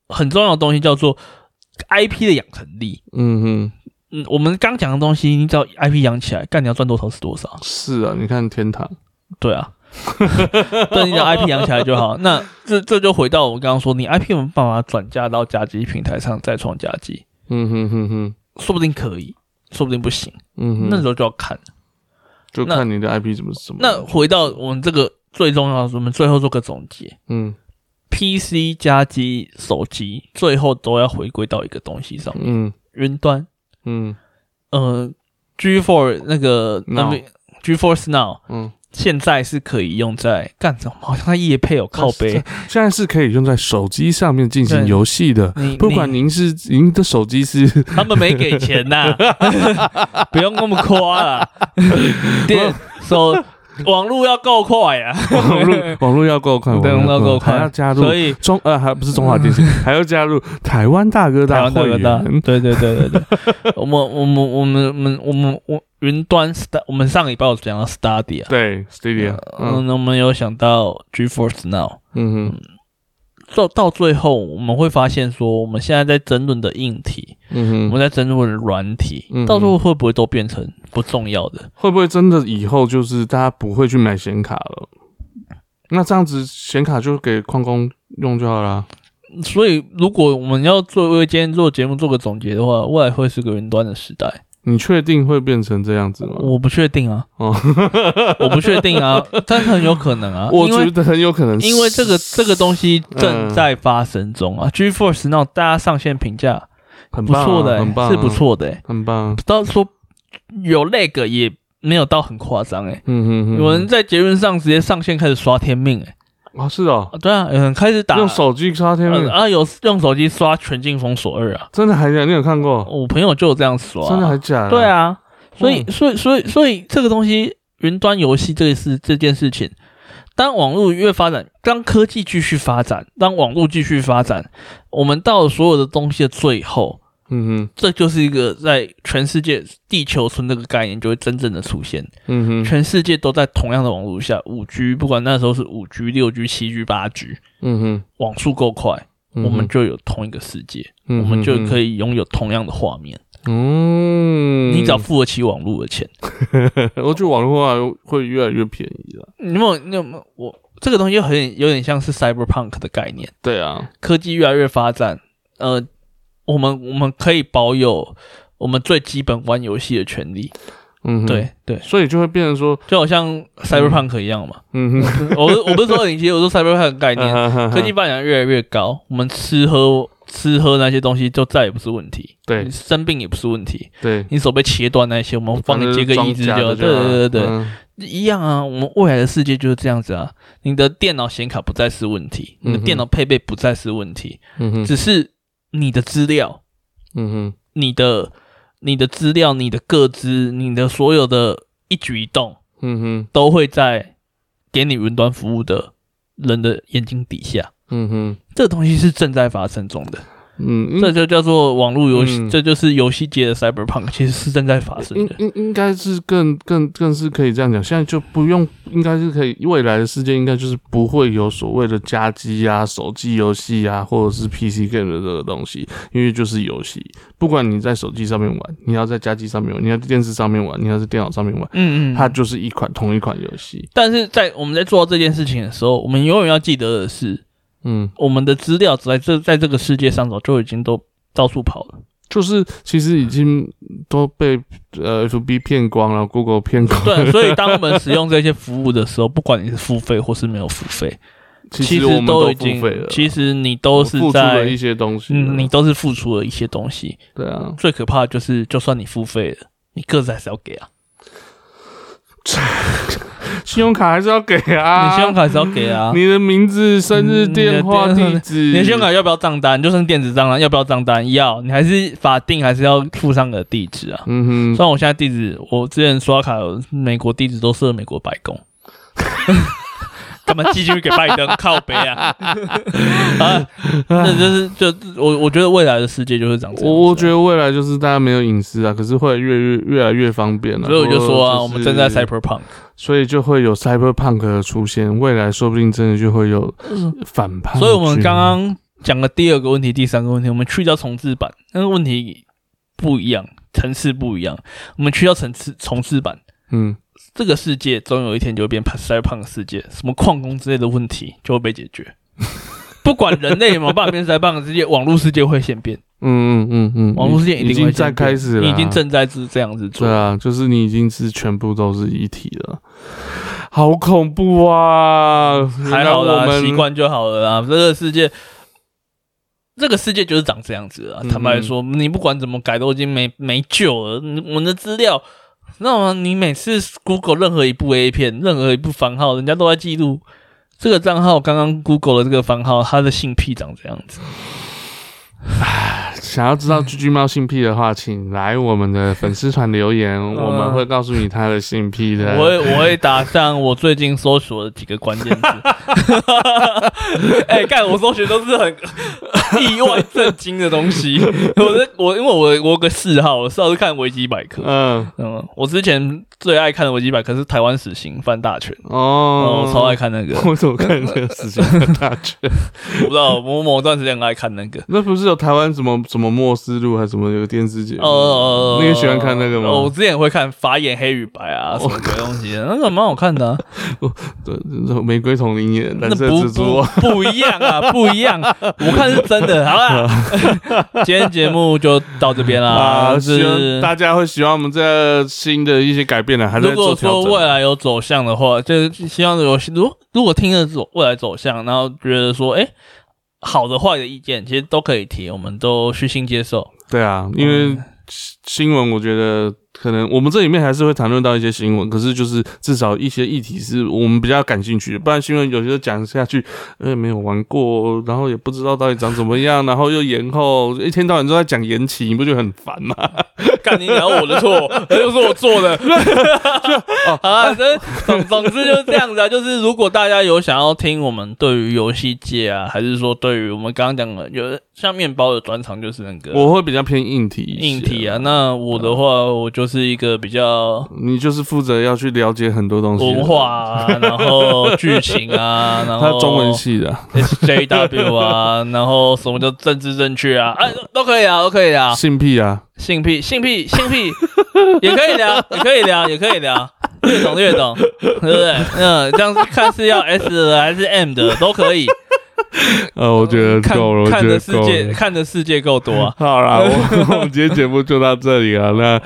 很重要的东西，叫做 IP 的养成力。嗯嗯，嗯，我们刚讲的东西，你只要 IP 养起来，干你要赚多少是多少。是啊，你看天堂，对啊，对，你的 IP 养起来就好。那这这就回到我刚刚说，你 IP 有没有办法转嫁到家机平台上再创家机？嗯哼哼哼，说不定可以，说不定不行。嗯哼，那时候就要看。就看你的 IP 怎么怎么。那回到我们这个最重要的，我们最后做个总结嗯：PC、加机、手机，最后都要回归到一个东西上面，嗯云端。嗯呃，G4 那个 Now 那边 G4 Now 嗯，现在是可以用在干什么？好像它也配有靠背。现在是可以用在手机上面进行游戏的。你不管您是您的手机是 他们没给钱呐，不用那么夸了。电手 网络要够快啊，网络 网络要够快，网络要够还要，加入所以中呃还不是 中华电信，还要加入台湾大哥大会员。对对对对对，我们我们我们我们我们我云端 Star，我们上礼拜有讲到 studio，对，Stadia，嗯嗯，我们有想到 GeForce Now，嗯哼到到最后我们会发现说，我们现在在争论的硬体，嗯哼，我们在争论的软体嗯，到时候会不会都变成不重要的？会不会真的以后就是大家不会去买显卡了？那这样子显卡就给矿工用就好啦。所以，如果我们要做为今天做节目做个总结的话，未来会是个云端的时代。你确定会变成这样子吗？我不确定啊，哦，我不确定啊，但是很有可能啊，因 为我觉得很有可能是，因为这个这个东西正在发生中啊。GeForce 那种大家上线评价不很棒啊错的、欸很棒啊，是不错的、欸，很棒。到说有 lag 也没有到很夸张哎，嗯哼哼，有人在节目上直接上线开始刷天命哎、啊是哦，啊对啊，嗯开始打。用手机刷天命，呃啊有用手机刷全境封锁二啊，真的还假？你有看过？我朋友就有这样刷、真的还假的？对，啊，所以嗯。所以所以所以这个东西，云端游戏这个事这件事情，当网络越发展，当科技继续发展，当网络继续发展，我们到了所有的东西的最后，嗯哼，这就是一个在全世界地球村这个概念就会真正的出现，嗯哼，全世界都在同样的网络下，五 G，不管那时候是五 G、六 G、七 G、八 G，嗯哼，网速够快，嗯我们就有同一个世界，嗯我们就可以，以拥有同样的画面。嗯，你只要付得起网络的钱。我觉得网络化会越来越便宜了。你有没有？你有没有？我这个东西有很有点像是 cyberpunk 的概念，对啊，科技越来越发展，呃，我们我们可以保有我们最基本玩游戏的权利。嗯哼，对对，所以就会变成说，就好像 cyberpunk 一样嘛。嗯哼，我我不是说二零七，我说 cyberpunk 的概念，科科技发展越来越高，我们吃喝吃喝那些东西就再也不是问题，对。你生病也不是问题，对，你手被切断那些，我们帮你接个义肢就好，对对对对。嗯。一样啊，我们未来的世界就是这样子啊。你的电脑显卡不再是问题，你的电脑配备不再是问题，嗯哼，只是你的资料、嗯哼，你的、你的资料、你的个资、你的所有的一举一动，嗯哼，都会在给你云端服务的人的眼睛底下。嗯哼，这个东西是正在发生中的。嗯，这就叫做网络游戏，嗯这就是游戏界的 cyberpunk，其实是正在发生的。应应应该是更更更是可以这样讲，现在就不用，应该是可以，未来的世界应该就是不会有所谓的家机啊、手机游戏啊，或者是 PC game 的这个东西，因为就是游戏，不管你在手机上面玩，你要在家机上面玩，你要在电视上面玩，你要在电脑上面玩，嗯嗯，它就是一款同一款游戏。但是在我们在做到这件事情的时候，我们永远要记得的是，嗯，我们的资料在这在这个世界上早就已经都到处跑了。就是其实已经都被呃 FB 骗光了，Google 骗光了。对，所以当我们使用这些服务的时候，不管你是付费或是没有付费，其其实都都已经其实你都是付出了一，些东西。嗯，你都是付出了一些东西。对啊，最可怕的就是，就算你付费了，你个子还是要给啊，信用卡还是要给啊，你信用卡还是要给啊。你的名字、生日、嗯电话、地址，你的信用卡要不要账单？就算电子账单，要不要账单？要，你还是法定还是要附上个地址啊。嗯哼，虽然我现在地址，我之前刷卡有美国地址都设美国白宫，干嘛寄进去给拜登靠背啊？啊，那就是就我我觉得未来的世界就是长这样子啊、我我觉得未来就是大家没有隐私啊，可是会越越越来越方便了。所以我就说啊，我们正在 cyberpunk，所以就会有 cyberpunk 的出现，未来说不定真的就会有反叛。所以我们刚刚讲的第二个问题、第三个问题，我们去掉重置版，那个问题不一样，层次不一样，我们去掉层次重置版。嗯这个世界总有一天就会变 cyberpunk 世界，什么矿工之类的问题就会被解决。不管人类有没有办法变 cyberpunk 世界，网络世界会先变，嗯嗯嗯嗯，网络世界已经在开始了，你已经正在是这样子做。对啊，就是你已经是全部都是一体了，好恐怖啊！还好我们习惯就好了啦。这个世界，这个世界就是长这样子啊。嗯坦白说，你不管怎么改，都已经没没救了。我们的资料，知道吗？你每次 Google 任何一部 A 片，任何一部番号，人家都在记录这个账号。刚刚 Google 的这个番号，他的性癖长这样子。想要知道居居猫性癖的话，请来我们的粉丝团留言，我们会告诉你他的性癖的。我会我会打上我最近搜索的几个关键字。哎、干我搜寻都是很 意外震惊的东西。我的我因为我我有个嗜好，我嗜好是看维基百科。嗯嗯，我之前最爱看的维基百科是台湾死刑犯大全，哦，我超爱看那个。我怎么看这个死刑犯大全？我不知道，我某段时间很爱看那个。那不是有台湾什么什么末世录还是什么有个电视节目？哦，你也喜欢看那个吗？哦我之前会看法眼黑与白啊，什么鬼东西的，那个蛮好看的、啊。对，这玫瑰同林演蓝色蜘蛛不不一样啊，不一样。我看是真的。好啦，今天节目就到这边啦。是大家会喜欢我们这新的一些改变的，还是如果。说未来有走向的话，就是希望有如如果听了走未来走向，然后觉得说，哎、好的坏的意见，其实都可以提，我们都虚心接受。对啊，因为嗯新闻，我觉得可能我们这里面还是会谈论到一些新闻，可是就是至少一些议题是我们比较感兴趣的，不然新闻有些讲下去，呃，没有玩过，然后也不知道到底长怎么样，然后又延后，一天到晚都在讲延期，你不觉得很烦吗？干你聊我的错，这就是我做的。好啊，这总总之就是这样子啊。就是如果大家有想要听我们对于游戏界啊，还是说对于我们刚刚讲的，有像面包的专长，就是那个我会比较偏硬体硬体啊。那我的话，我就是一个比较你就是负责要去了解很多东西文化啊，然后剧情啊，然后他中文系的 SJW 啊，然后什么叫政治正确啊，哎，都可以啊，都可以啊。性癖啊，性癖，性癖，性癖也可以聊，也可以聊，也可以聊，越懂越懂，对不对？嗯，这样子看是要 S 的还是 M 的都可以。呃，我觉得看够了，我看的世界，看的世界够多啊。好啦，我 我们今天节目就到这里了。那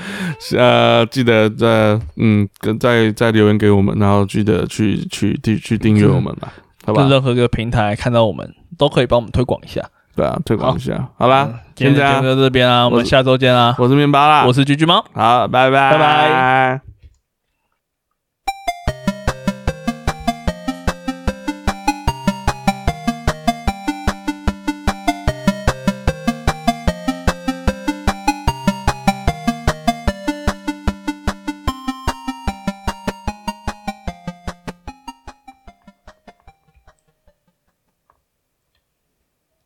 呃，记得在嗯，跟再再留言给我们，然后记得去去去去订阅我们吧，好吧？任何一个平台看到我们，都可以帮我们推广一下。对啊，推广一下。好啦嗯，今天。就到这边啊，我们下周见啊。我是面包啦，我是橘橘猫。好，拜拜，拜拜。